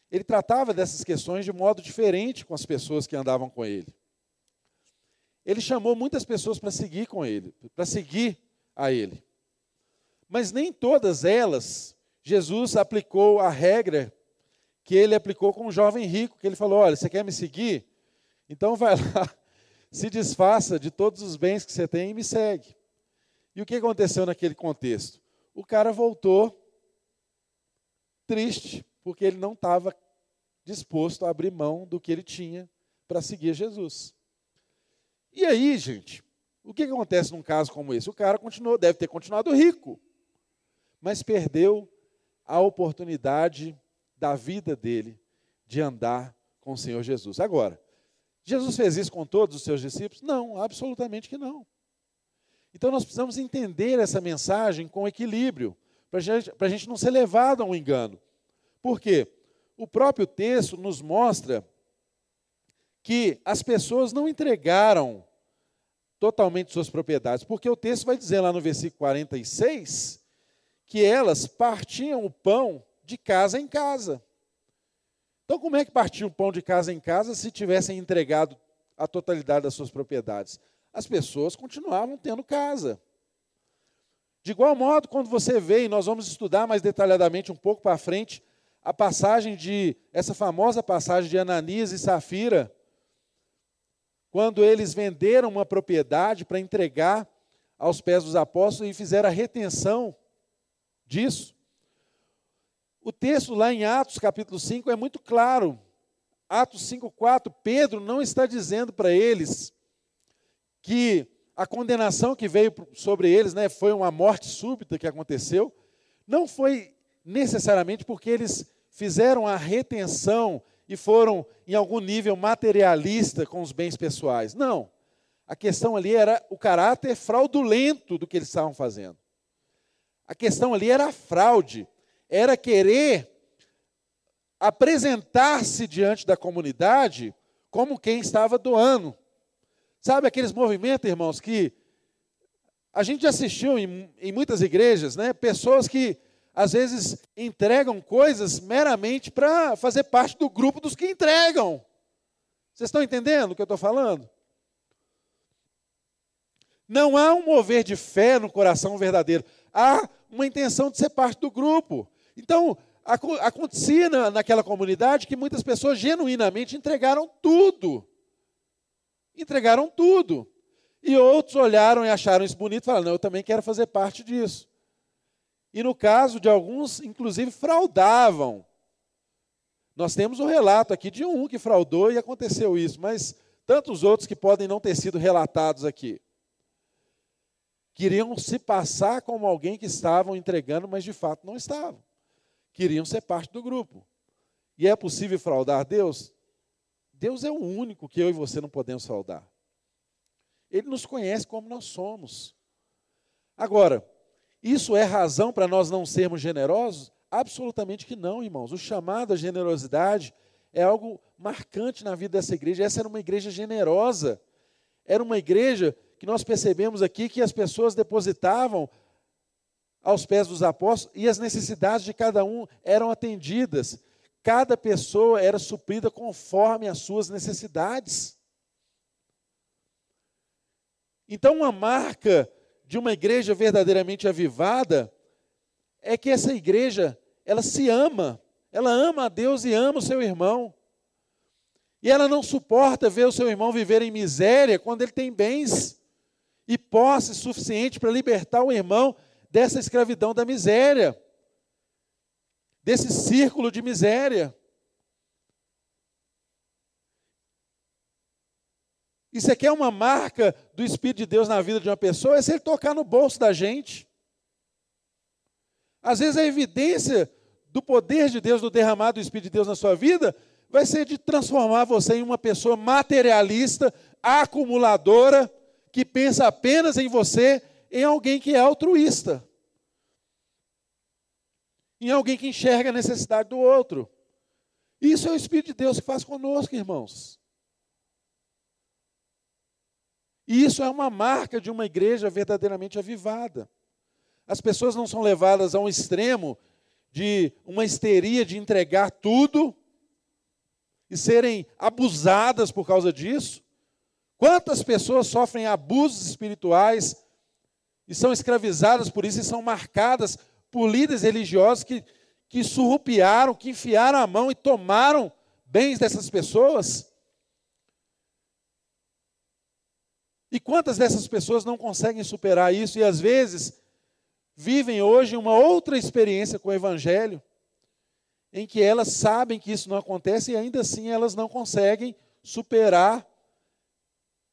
ele tratava dessas questões de modo diferente com as pessoas que andavam com ele ele chamou muitas pessoas para seguir com ele, para seguir a ele. Mas nem todas elas Jesus aplicou a regra que ele aplicou com um jovem rico, que ele falou: "Olha, você quer me seguir? Então vai lá, (laughs) se desfaça de todos os bens que você tem e me segue". E o que aconteceu naquele contexto? O cara voltou triste, porque ele não estava disposto a abrir mão do que ele tinha para seguir Jesus. E aí, gente, o que, acontece num caso como esse? O cara continuou, deve ter continuado rico, mas perdeu a oportunidade da vida dele de andar com o Senhor Jesus. Agora, Jesus fez isso com todos os seus discípulos? Não, absolutamente que não. Então nós precisamos entender essa mensagem com equilíbrio, para gente, a gente não ser levado a um engano. Por quê? O próprio texto nos mostra que as pessoas não entregaram totalmente suas propriedades, porque o texto vai dizer lá no versículo 46 que elas partiam o pão de casa em casa. Então, como é que partiam o pão de casa em casa se tivessem entregado a totalidade das suas propriedades? As pessoas continuavam tendo casa. De igual modo, quando você vê, e nós vamos estudar mais detalhadamente um pouco para frente, a passagem de, essa famosa passagem de Ananias e Safira, quando eles venderam uma propriedade para entregar aos pés dos apóstolos e fizeram a retenção disso. O texto lá em Atos capítulo 5 é muito claro. Atos 5,4, Pedro não está dizendo para eles que a condenação que veio sobre eles né, foi uma morte súbita que aconteceu. Não foi necessariamente porque eles fizeram a retenção e foram em algum nível materialista com os bens pessoais. Não. A questão ali era o caráter fraudulento do que eles estavam fazendo. A questão ali era a fraude, era querer apresentar-se diante da comunidade como quem estava doando. Sabe aqueles movimentos, irmãos, que a gente assistiu em, em muitas igrejas, né? Pessoas que às vezes entregam coisas meramente para fazer parte do grupo dos que entregam. Vocês estão entendendo o que eu estou falando? Não há um mover de fé no coração verdadeiro. Há uma intenção de ser parte do grupo. Então, acontecia naquela comunidade que muitas pessoas genuinamente entregaram tudo. Entregaram tudo. E outros olharam e acharam isso bonito e falaram: não, eu também quero fazer parte disso. E no caso de alguns, inclusive, fraudavam. Nós temos o um relato aqui de um que fraudou e aconteceu isso, mas tantos outros que podem não ter sido relatados aqui. Queriam se passar como alguém que estavam entregando, mas de fato não estavam. Queriam ser parte do grupo. E é possível fraudar Deus? Deus é o único que eu e você não podemos fraudar. Ele nos conhece como nós somos. Agora, isso é razão para nós não sermos generosos? Absolutamente que não, irmãos. O chamado à generosidade é algo marcante na vida dessa igreja. Essa era uma igreja generosa. Era uma igreja que nós percebemos aqui que as pessoas depositavam aos pés dos apóstolos e as necessidades de cada um eram atendidas. Cada pessoa era suprida conforme as suas necessidades. Então, uma marca de uma igreja verdadeiramente avivada é que essa igreja, ela se ama, ela ama a Deus e ama o seu irmão. E ela não suporta ver o seu irmão viver em miséria quando ele tem bens e posse suficiente para libertar o irmão dessa escravidão da miséria, desse círculo de miséria. Isso aqui é uma marca do Espírito de Deus na vida de uma pessoa, é se ele tocar no bolso da gente. Às vezes a evidência do poder de Deus, do derramado do Espírito de Deus na sua vida, vai ser de transformar você em uma pessoa materialista, acumuladora, que pensa apenas em você, em alguém que é altruísta. Em alguém que enxerga a necessidade do outro. Isso é o Espírito de Deus que faz conosco, irmãos. E isso é uma marca de uma igreja verdadeiramente avivada. As pessoas não são levadas a um extremo de uma histeria de entregar tudo e serem abusadas por causa disso. Quantas pessoas sofrem abusos espirituais e são escravizadas por isso e são marcadas por líderes religiosos que, que surrupiaram, que enfiaram a mão e tomaram bens dessas pessoas? E quantas dessas pessoas não conseguem superar isso e às vezes vivem hoje uma outra experiência com o Evangelho, em que elas sabem que isso não acontece e ainda assim elas não conseguem superar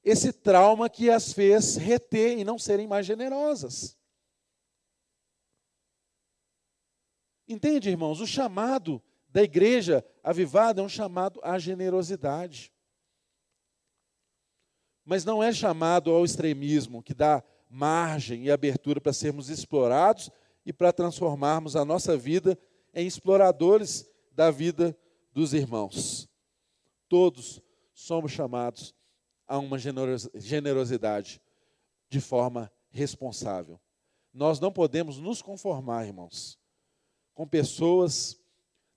esse trauma que as fez reter e não serem mais generosas. Entende, irmãos? O chamado da igreja avivada é um chamado à generosidade. Mas não é chamado ao extremismo que dá margem e abertura para sermos explorados e para transformarmos a nossa vida em exploradores da vida dos irmãos. Todos somos chamados a uma generosidade de forma responsável. Nós não podemos nos conformar, irmãos, com pessoas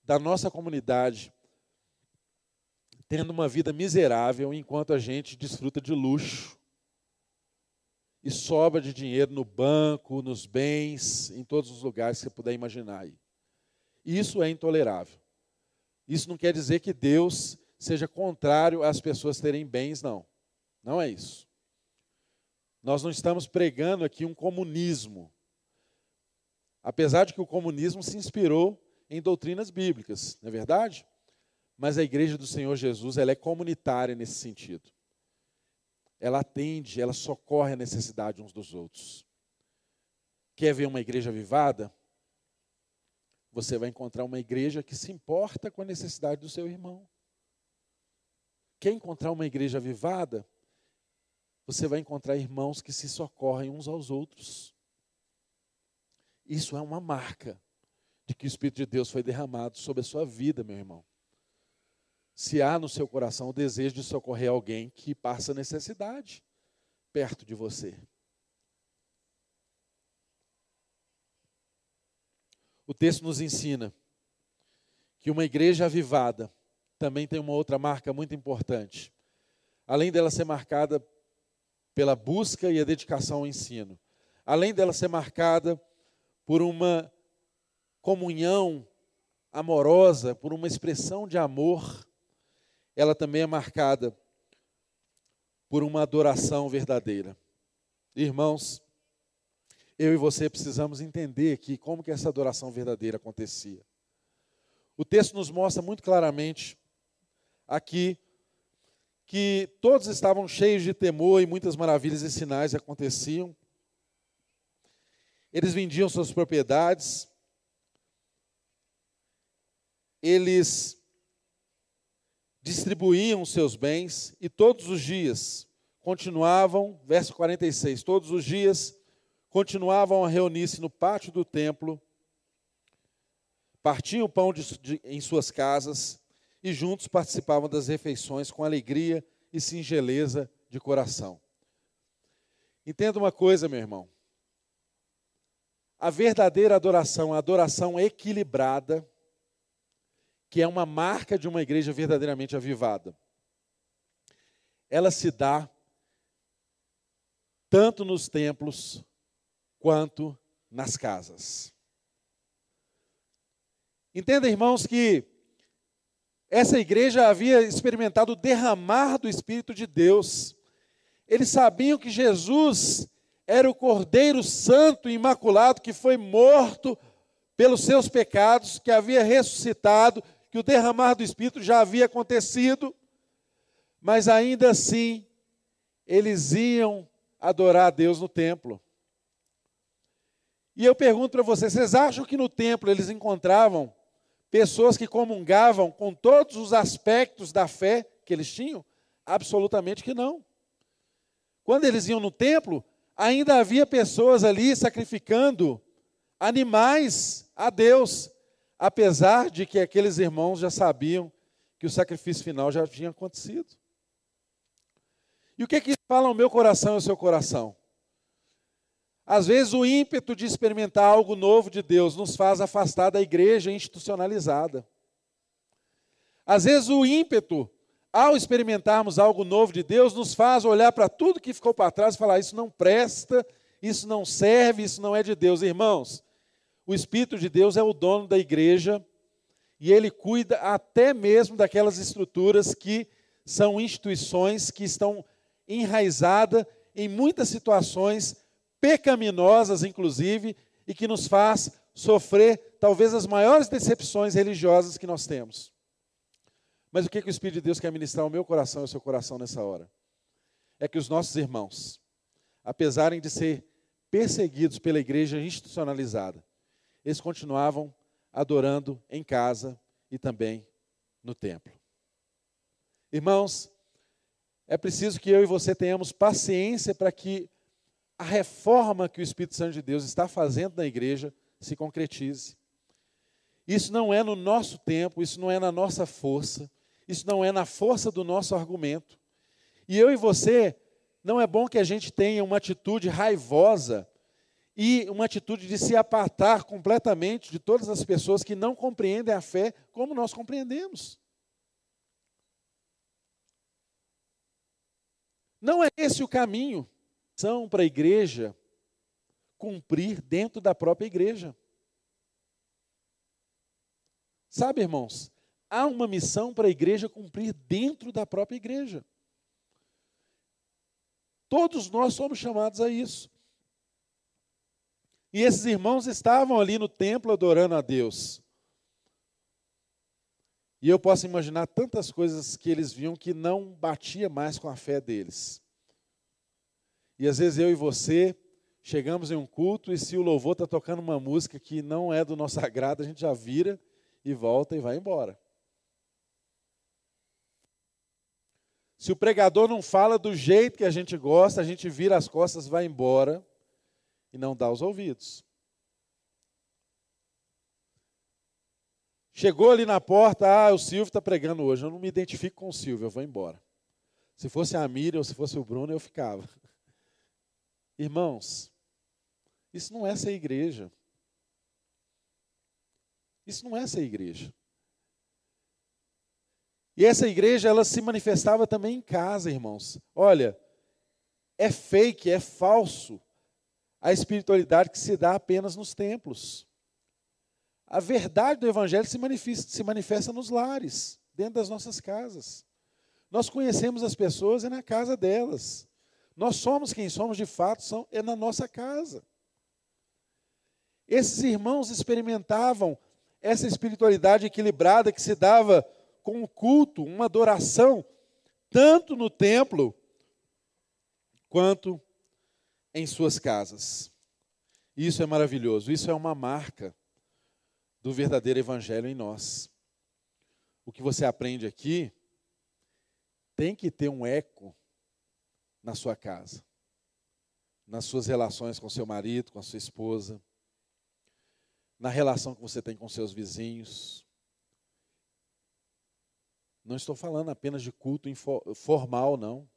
da nossa comunidade tendo uma vida miserável enquanto a gente desfruta de luxo e sobra de dinheiro no banco, nos bens, em todos os lugares que você puder imaginar aí. Isso é intolerável. Isso não quer dizer que Deus seja contrário às pessoas terem bens, não. Não é isso. Nós não estamos pregando aqui um comunismo. Apesar de que o comunismo se inspirou em doutrinas bíblicas, não é verdade? Mas a igreja do Senhor Jesus, ela é comunitária nesse sentido. Ela atende, ela socorre a necessidade uns dos outros. Quer ver uma igreja avivada? Você vai encontrar uma igreja que se importa com a necessidade do seu irmão. Quer encontrar uma igreja avivada? você vai encontrar irmãos que se socorrem uns aos outros. Isso é uma marca de que o Espírito de Deus foi derramado sobre a sua vida, meu irmão. Se há no seu coração o desejo de socorrer alguém que passa necessidade perto de você. O texto nos ensina que uma igreja avivada também tem uma outra marca muito importante. Além dela ser marcada pela busca e a dedicação ao ensino. Além dela ser marcada por uma comunhão amorosa, por uma expressão de amor, ela também é marcada por uma adoração verdadeira. Irmãos, eu e você precisamos entender aqui como que essa adoração verdadeira acontecia. O texto nos mostra muito claramente aqui que todos estavam cheios de temor e muitas maravilhas e sinais aconteciam. Eles vendiam suas propriedades, eles distribuíam seus bens e todos os dias continuavam, verso 46, todos os dias continuavam a reunir-se no pátio do templo, partiam o pão de, de, em suas casas e juntos participavam das refeições com alegria e singeleza de coração. Entenda uma coisa, meu irmão. A verdadeira adoração, a adoração equilibrada, que é uma marca de uma igreja verdadeiramente avivada, ela se dá tanto nos templos quanto nas casas. Entenda, irmãos, que essa igreja havia experimentado o derramar do Espírito de Deus. Eles sabiam que Jesus era o Cordeiro Santo e Imaculado que foi morto pelos seus pecados, que havia ressuscitado, que o derramar do Espírito já havia acontecido, mas ainda assim eles iam adorar a Deus no templo. E eu pergunto para vocês: vocês acham que no templo eles encontravam Pessoas que comungavam com todos os aspectos da fé que eles tinham? Absolutamente que não. quando eles iam no templo, ainda havia pessoas ali sacrificando animais a Deus, apesar de que aqueles irmãos já sabiam que o sacrifício final já tinha acontecido. E o que que fala o meu coração e o seu coração? Às vezes o ímpeto de experimentar algo novo de Deus nos faz afastar da igreja institucionalizada. Às vezes o ímpeto, ao experimentarmos algo novo de Deus, nos faz olhar para tudo que ficou para trás e falar: isso não presta, isso não serve, isso não é de Deus. Irmãos, o Espírito de Deus é o dono da igreja e ele cuida até mesmo daquelas estruturas que são instituições que estão enraizadas em muitas situações pecaminosas, inclusive, e que nos faz sofrer talvez as maiores decepções religiosas que nós temos. Mas o que, que o Espírito de Deus quer ministrar ao meu coração e ao seu coração nessa hora? É que os nossos irmãos, apesar de ser perseguidos pela igreja institucionalizada, eles continuavam adorando em casa e também no templo. Irmãos, é preciso que eu e você tenhamos paciência para que a reforma que o Espírito Santo de Deus está fazendo na igreja se concretize. Isso não é no nosso tempo, isso não é na nossa força, isso não é na força do nosso argumento. E eu e você, não é bom que a gente tenha uma atitude raivosa e uma atitude de se apartar completamente de todas as pessoas que não compreendem a fé como nós compreendemos. Não é esse o caminho são para a igreja cumprir dentro da própria igreja. Sabe, irmãos, há uma missão para a igreja cumprir dentro da própria igreja. Todos nós somos chamados a isso. E esses irmãos estavam ali no templo adorando a Deus. E eu posso imaginar tantas coisas que eles viam que não batia mais com a fé deles. E às vezes eu e você chegamos em um culto e se o louvor está tocando uma música que não é do nosso (laughs) agrado, a gente já vira e volta e vai embora. Se o pregador não fala do jeito que a gente gosta, a gente vira as costas, vai embora e não dá os ouvidos. Chegou ali na porta, ah, o Silvio está pregando hoje. Eu não me identifico com o Silvio, eu vou embora. Se fosse a Miriam ou se fosse o Bruno, eu ficava. (laughs) Irmãos, isso não é ser igreja. Isso não é ser igreja. E essa igreja, ela se manifestava também em casa, irmãos. Olha, é fake, é falso a espiritualidade que se dá apenas nos templos. A verdade do Evangelho se manifesta, se manifesta nos lares, dentro das nossas casas. Nós conhecemos as pessoas é na casa delas. Nós somos quem somos de fato, são, é na nossa casa. Esses irmãos experimentavam essa espiritualidade equilibrada que se dava com o culto, uma adoração, tanto no templo quanto em suas casas. Isso é maravilhoso, isso é uma marca do verdadeiro evangelho em nós. O que você aprende aqui tem que ter um eco na sua casa, nas suas relações com seu marido, com a sua esposa, na relação que você tem com seus vizinhos. Não estou falando apenas de culto formal, não.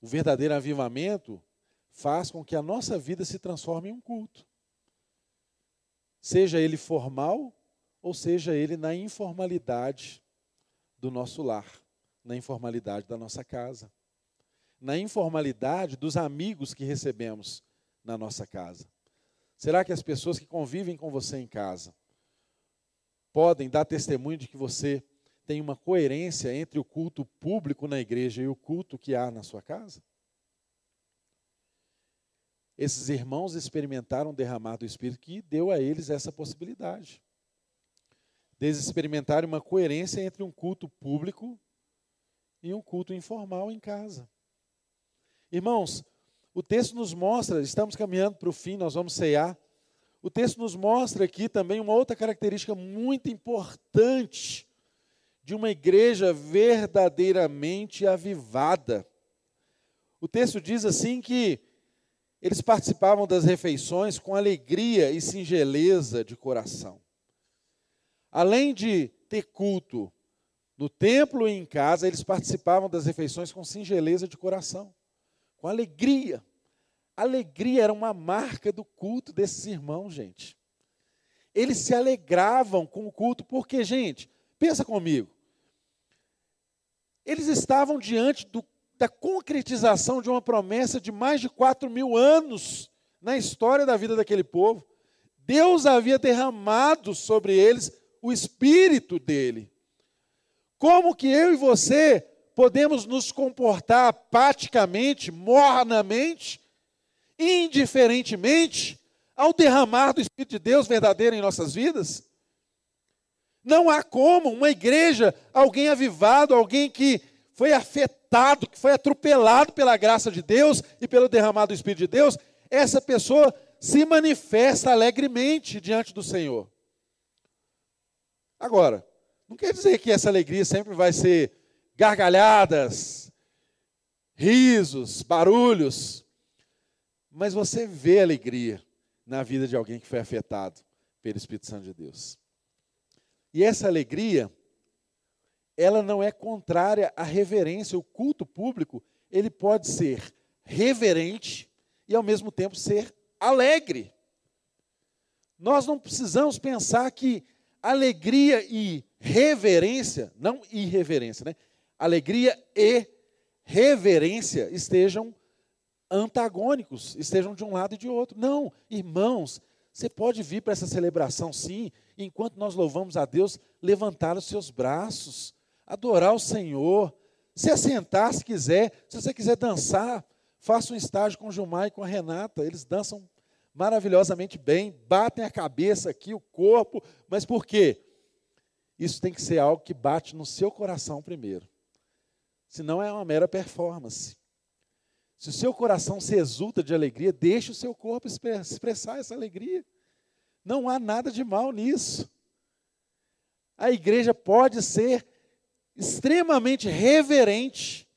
O verdadeiro avivamento faz com que a nossa vida se transforme em um culto. Seja ele formal ou seja ele na informalidade do nosso lar, na informalidade da nossa casa na informalidade dos amigos que recebemos na nossa casa? Será que as pessoas que convivem com você em casa podem dar testemunho de que você tem uma coerência entre o culto público na igreja e o culto que há na sua casa? Esses irmãos experimentaram derramar do Espírito que deu a eles essa possibilidade. Eles experimentaram uma coerência entre um culto público e um culto informal em casa. Irmãos, o texto nos mostra, estamos caminhando para o fim, nós vamos cear. O texto nos mostra aqui também uma outra característica muito importante de uma igreja verdadeiramente avivada. O texto diz assim que eles participavam das refeições com alegria e singeleza de coração. Além de ter culto no templo e em casa, eles participavam das refeições com singeleza de coração, com alegria. Alegria era uma marca do culto desses irmãos, gente. Eles se alegravam com o culto, porque, gente, pensa comigo. Eles estavam diante do da concretização de uma promessa de mais de quatro mil anos na história da vida daquele povo. Deus havia derramado sobre eles o espírito dele. Como que eu e você podemos nos comportar apaticamente, mornamente, indiferentemente ao derramar do Espírito de Deus verdadeiro em nossas vidas? Não há como uma igreja, alguém avivado, alguém que foi afetado, que foi atropelado pela graça de Deus e pelo derramado do Espírito de Deus, essa pessoa se manifesta alegremente diante do Senhor. Agora, não quer dizer que essa alegria sempre vai ser gargalhadas, risos, barulhos, mas você vê alegria na vida de alguém que foi afetado pelo Espírito Santo de Deus. E essa alegria ela não é contrária à reverência. O culto público, ele pode ser reverente e ao mesmo tempo ser alegre. Nós não precisamos pensar que alegria e reverência, não irreverência, né? Alegria e reverência estejam antagônicos, estejam de um lado e de outro. Não, irmãos, você pode vir para essa celebração sim, enquanto nós louvamos a Deus, levantar os seus braços, adorar o Senhor, se assentar se quiser, se você quiser dançar, faça um estágio com o Gilmar e com a Renata, eles dançam maravilhosamente bem, batem a cabeça aqui, o corpo, mas por quê? Isso tem que ser algo que bate no seu coração primeiro. Senão é uma mera performance. Se o seu coração se exulta de alegria, deixe o seu corpo expressar essa alegria. Não há nada de mal nisso. A igreja pode ser extremamente reverente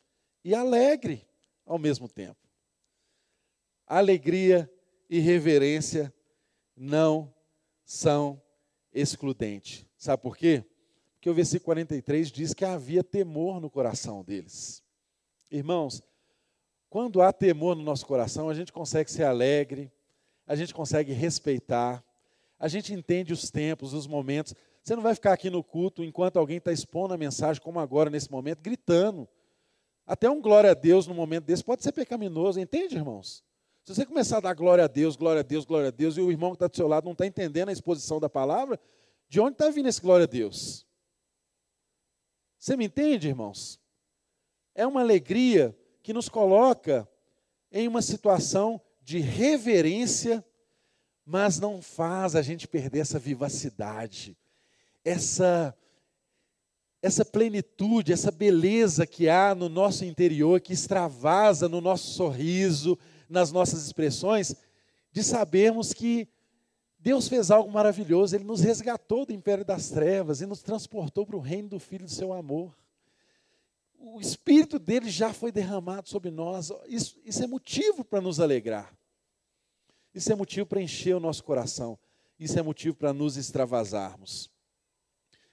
e alegre ao mesmo tempo. Alegria e reverência não são excludentes. Sabe por quê? Porque o versículo 43 diz que havia temor no coração deles. Irmãos, quando há temor no nosso coração, a gente consegue ser alegre, a gente consegue respeitar, a gente entende os tempos, os momentos. Você não vai ficar aqui no culto enquanto alguém está expondo a mensagem, como agora, nesse momento, gritando. Até um glória a Deus no momento desse pode ser pecaminoso, entende, irmãos? Se você começar a dar glória a Deus, glória a Deus, glória a Deus, e o irmão que está do seu lado não está entendendo a exposição da palavra, de onde está vindo esse glória a Deus? Você me entende, irmãos? É uma alegria que nos coloca em uma situação de reverência, mas não faz a gente perder essa vivacidade, essa essa plenitude, essa beleza que há no nosso interior, que extravasa no nosso sorriso, nas nossas expressões, de sabermos que Deus fez algo maravilhoso, Ele nos resgatou do império das trevas e nos transportou para o reino do Filho do seu amor. O Espírito dele já foi derramado sobre nós, isso, isso é motivo para nos alegrar, isso é motivo para encher o nosso coração, isso é motivo para nos extravasarmos.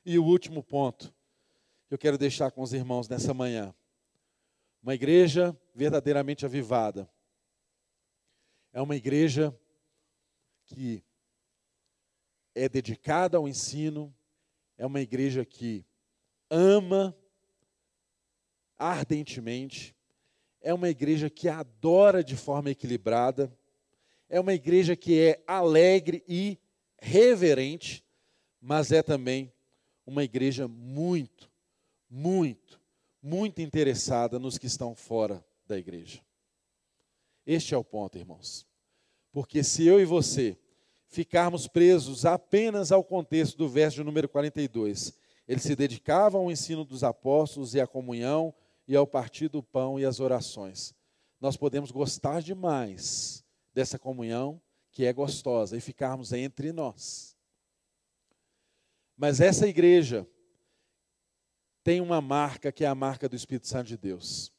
E o último ponto que eu quero deixar com os irmãos nessa manhã. Uma igreja verdadeiramente avivada. É uma igreja que é dedicada ao ensino, é uma igreja que ama ardentemente, é uma igreja que adora de forma equilibrada, é uma igreja que é alegre e reverente, mas é também uma igreja muito, muito, muito interessada nos que estão fora da igreja. Este é o ponto, irmãos. Porque se eu e você ficarmos presos apenas ao contexto do verso de número 42, eles se dedicavam ao ensino dos apóstolos e à comunhão e ao partir do pão e às orações. Nós podemos gostar demais dessa comunhão, que é gostosa, e ficarmos entre nós. Mas essa igreja tem uma marca que é a marca do Espírito Santo de Deus.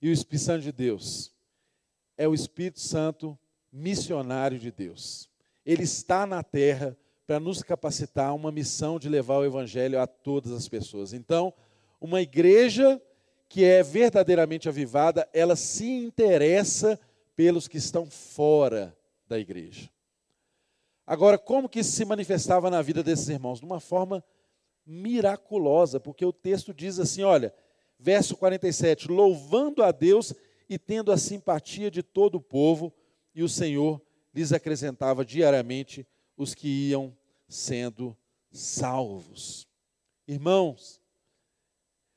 E o Espírito Santo de Deus é o Espírito Santo missionário de Deus. Ele está na terra para nos capacitar a uma missão de levar o Evangelho a todas as pessoas. Então, uma igreja que é verdadeiramente avivada, ela se interessa pelos que estão fora da igreja. Agora, como que isso se manifestava na vida desses irmãos? De uma forma miraculosa, porque o texto diz assim: olha, verso 47, louvando a Deus e tendo a simpatia de todo o povo, e o Senhor lhes acrescentava diariamente os que iam sendo salvos. Irmãos,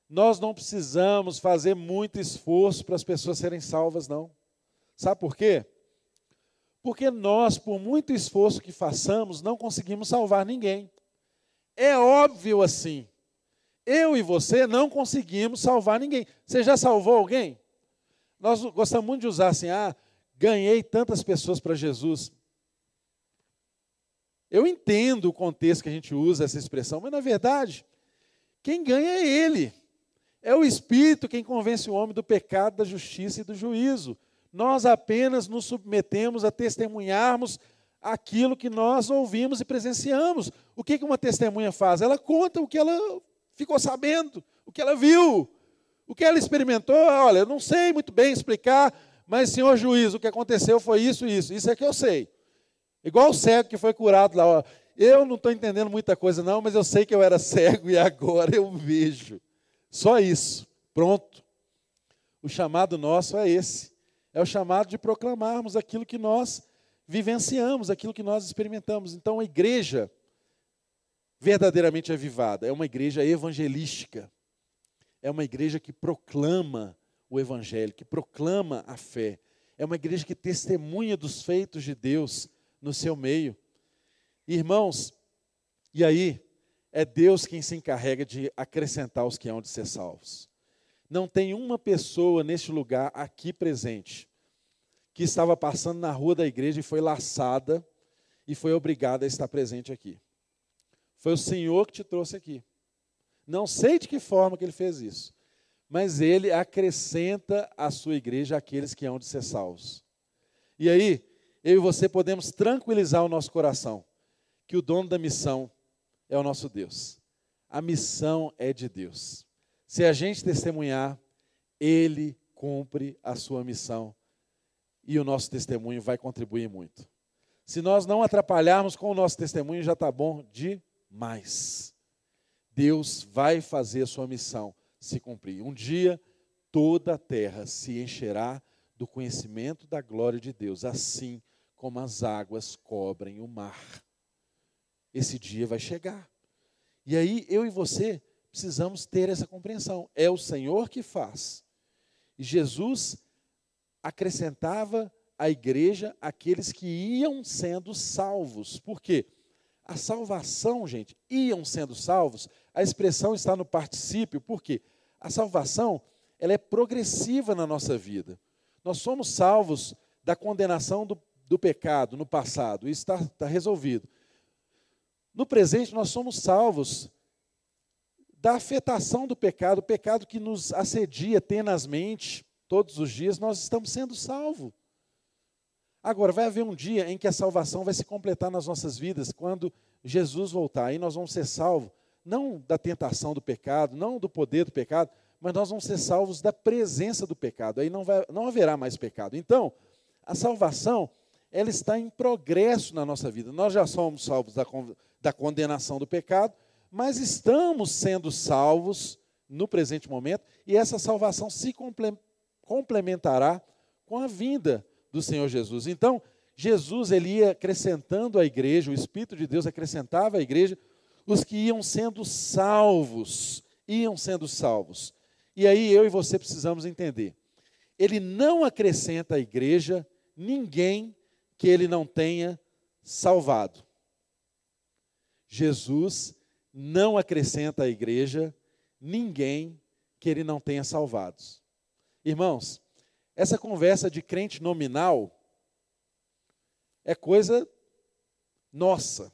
nós não precisamos fazer muito esforço para as pessoas serem salvas, não. Sabe por quê? Porque nós, por muito esforço que façamos, não conseguimos salvar ninguém. É óbvio assim. Eu e você não conseguimos salvar ninguém. Você já salvou alguém? Nós gostamos muito de usar assim, ah, ganhei tantas pessoas para Jesus. Eu entendo o contexto que a gente usa essa expressão, mas na verdade, quem ganha é Ele. É o Espírito quem convence o homem do pecado, da justiça e do juízo. Nós apenas nos submetemos a testemunharmos aquilo que nós ouvimos e presenciamos. O que uma testemunha faz? Ela conta o que ela ficou sabendo, o que ela viu, o que ela experimentou. Olha, eu não sei muito bem explicar, mas, senhor juiz, o que aconteceu foi isso e isso. Isso é que eu sei. Igual o cego que foi curado lá. Eu não estou entendendo muita coisa, não, mas eu sei que eu era (laughs) cego e agora eu vejo. Só isso. Pronto. O chamado nosso é esse. É o chamado de proclamarmos aquilo que nós vivenciamos, aquilo que nós experimentamos. Então, a igreja verdadeiramente avivada é uma igreja evangelística. É uma igreja que proclama o Evangelho, que proclama a fé. É uma igreja que testemunha dos feitos de Deus no seu meio. Irmãos, e aí, é Deus quem se encarrega de acrescentar os que hão de ser salvos. Não tem uma pessoa neste lugar aqui presente que estava passando na rua da igreja e foi laçada e foi obrigada a estar presente aqui. Foi o Senhor que te trouxe aqui. Não sei de que forma que ele fez isso mas ele acrescenta à sua igreja aqueles que hão de ser salvos. E aí, eu e você podemos tranquilizar o nosso coração que o dono da missão é o nosso Deus. A missão é de Deus. Se a gente testemunhar, ele cumpre a sua missão e o nosso testemunho vai contribuir muito. Se nós não atrapalharmos com o nosso testemunho, já está bom demais. Deus vai fazer a sua missão se cumprir. Um dia toda a terra se encherá do conhecimento da glória de Deus, assim como as águas cobrem o mar. Esse dia vai chegar. E aí eu e você precisamos ter essa compreensão. É o Senhor que faz. E Jesus acrescentava à igreja aqueles que iam sendo salvos. Por quê? A salvação, gente, iam sendo salvos, a expressão está no particípio, por quê? A salvação, ela é progressiva na nossa vida. Nós somos salvos da condenação do, do pecado no passado, isso está tá resolvido. No presente, nós somos salvos da afetação do pecado, o pecado que nos assedia tenazmente todos os dias, nós estamos sendo salvos. Agora, vai haver um dia em que a salvação vai se completar nas nossas vidas, quando Jesus voltar, aí nós vamos ser salvos não da tentação do pecado, não do poder do pecado, mas nós vamos ser salvos da presença do pecado. Aí não, vai, não haverá mais pecado. Então, a salvação, ela está em progresso na nossa vida. Nós já somos salvos da, da condenação do pecado, mas estamos sendo salvos no presente momento, e essa salvação se complementará com a vinda do Senhor Jesus. Então, Jesus ele ia acrescentando à igreja, o Espírito de Deus acrescentava à igreja os que iam sendo salvos, iam sendo salvos. E aí eu e você precisamos entender. Ele não acrescenta à igreja ninguém que ele não tenha salvado. Jesus não acrescenta à igreja ninguém que ele não tenha salvado. Irmãos, essa conversa de crente nominal é coisa nossa.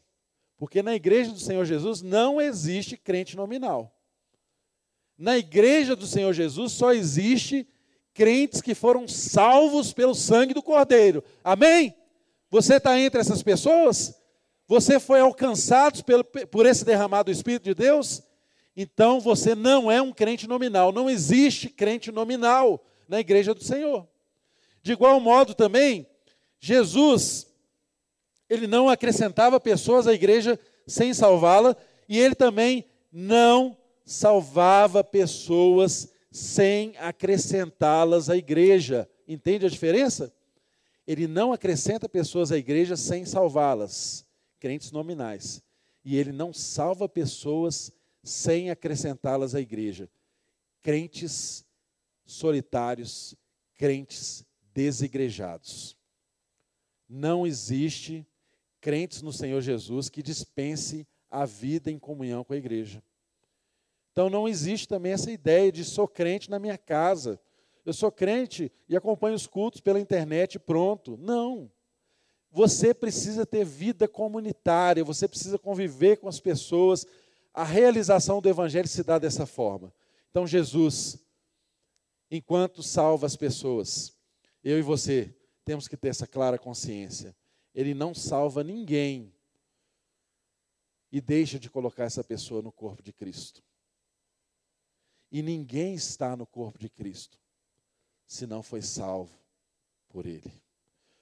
Porque na igreja do Senhor Jesus não existe crente nominal. Na igreja do Senhor Jesus só existe crentes que foram salvos pelo sangue do Cordeiro. Amém? Você está entre essas pessoas? Você foi alcançado por esse derramado do Espírito de Deus? Então você não é um crente nominal. Não existe crente nominal na igreja do Senhor. De igual modo também, Jesus, ele não acrescentava pessoas à igreja sem salvá-la, e ele também não salvava pessoas sem acrescentá-las à igreja. Entende a diferença? Ele não acrescenta pessoas à igreja sem salvá-las, crentes nominais. E ele não salva pessoas sem acrescentá-las à igreja. Crentes solitários, crentes desigrejados. Não existe crentes no Senhor Jesus que dispense a vida em comunhão com a igreja. Então não existe também essa ideia de sou crente na minha casa. Eu sou crente e acompanho os cultos pela internet pronto. Não. Você precisa ter vida comunitária, você precisa conviver com as pessoas. A realização do evangelho se dá dessa forma. Então Jesus, enquanto salva as pessoas, eu e você temos que ter essa clara consciência. Ele não salva ninguém e deixa de colocar essa pessoa no corpo de Cristo. E ninguém está no corpo de Cristo se não foi salvo por Ele.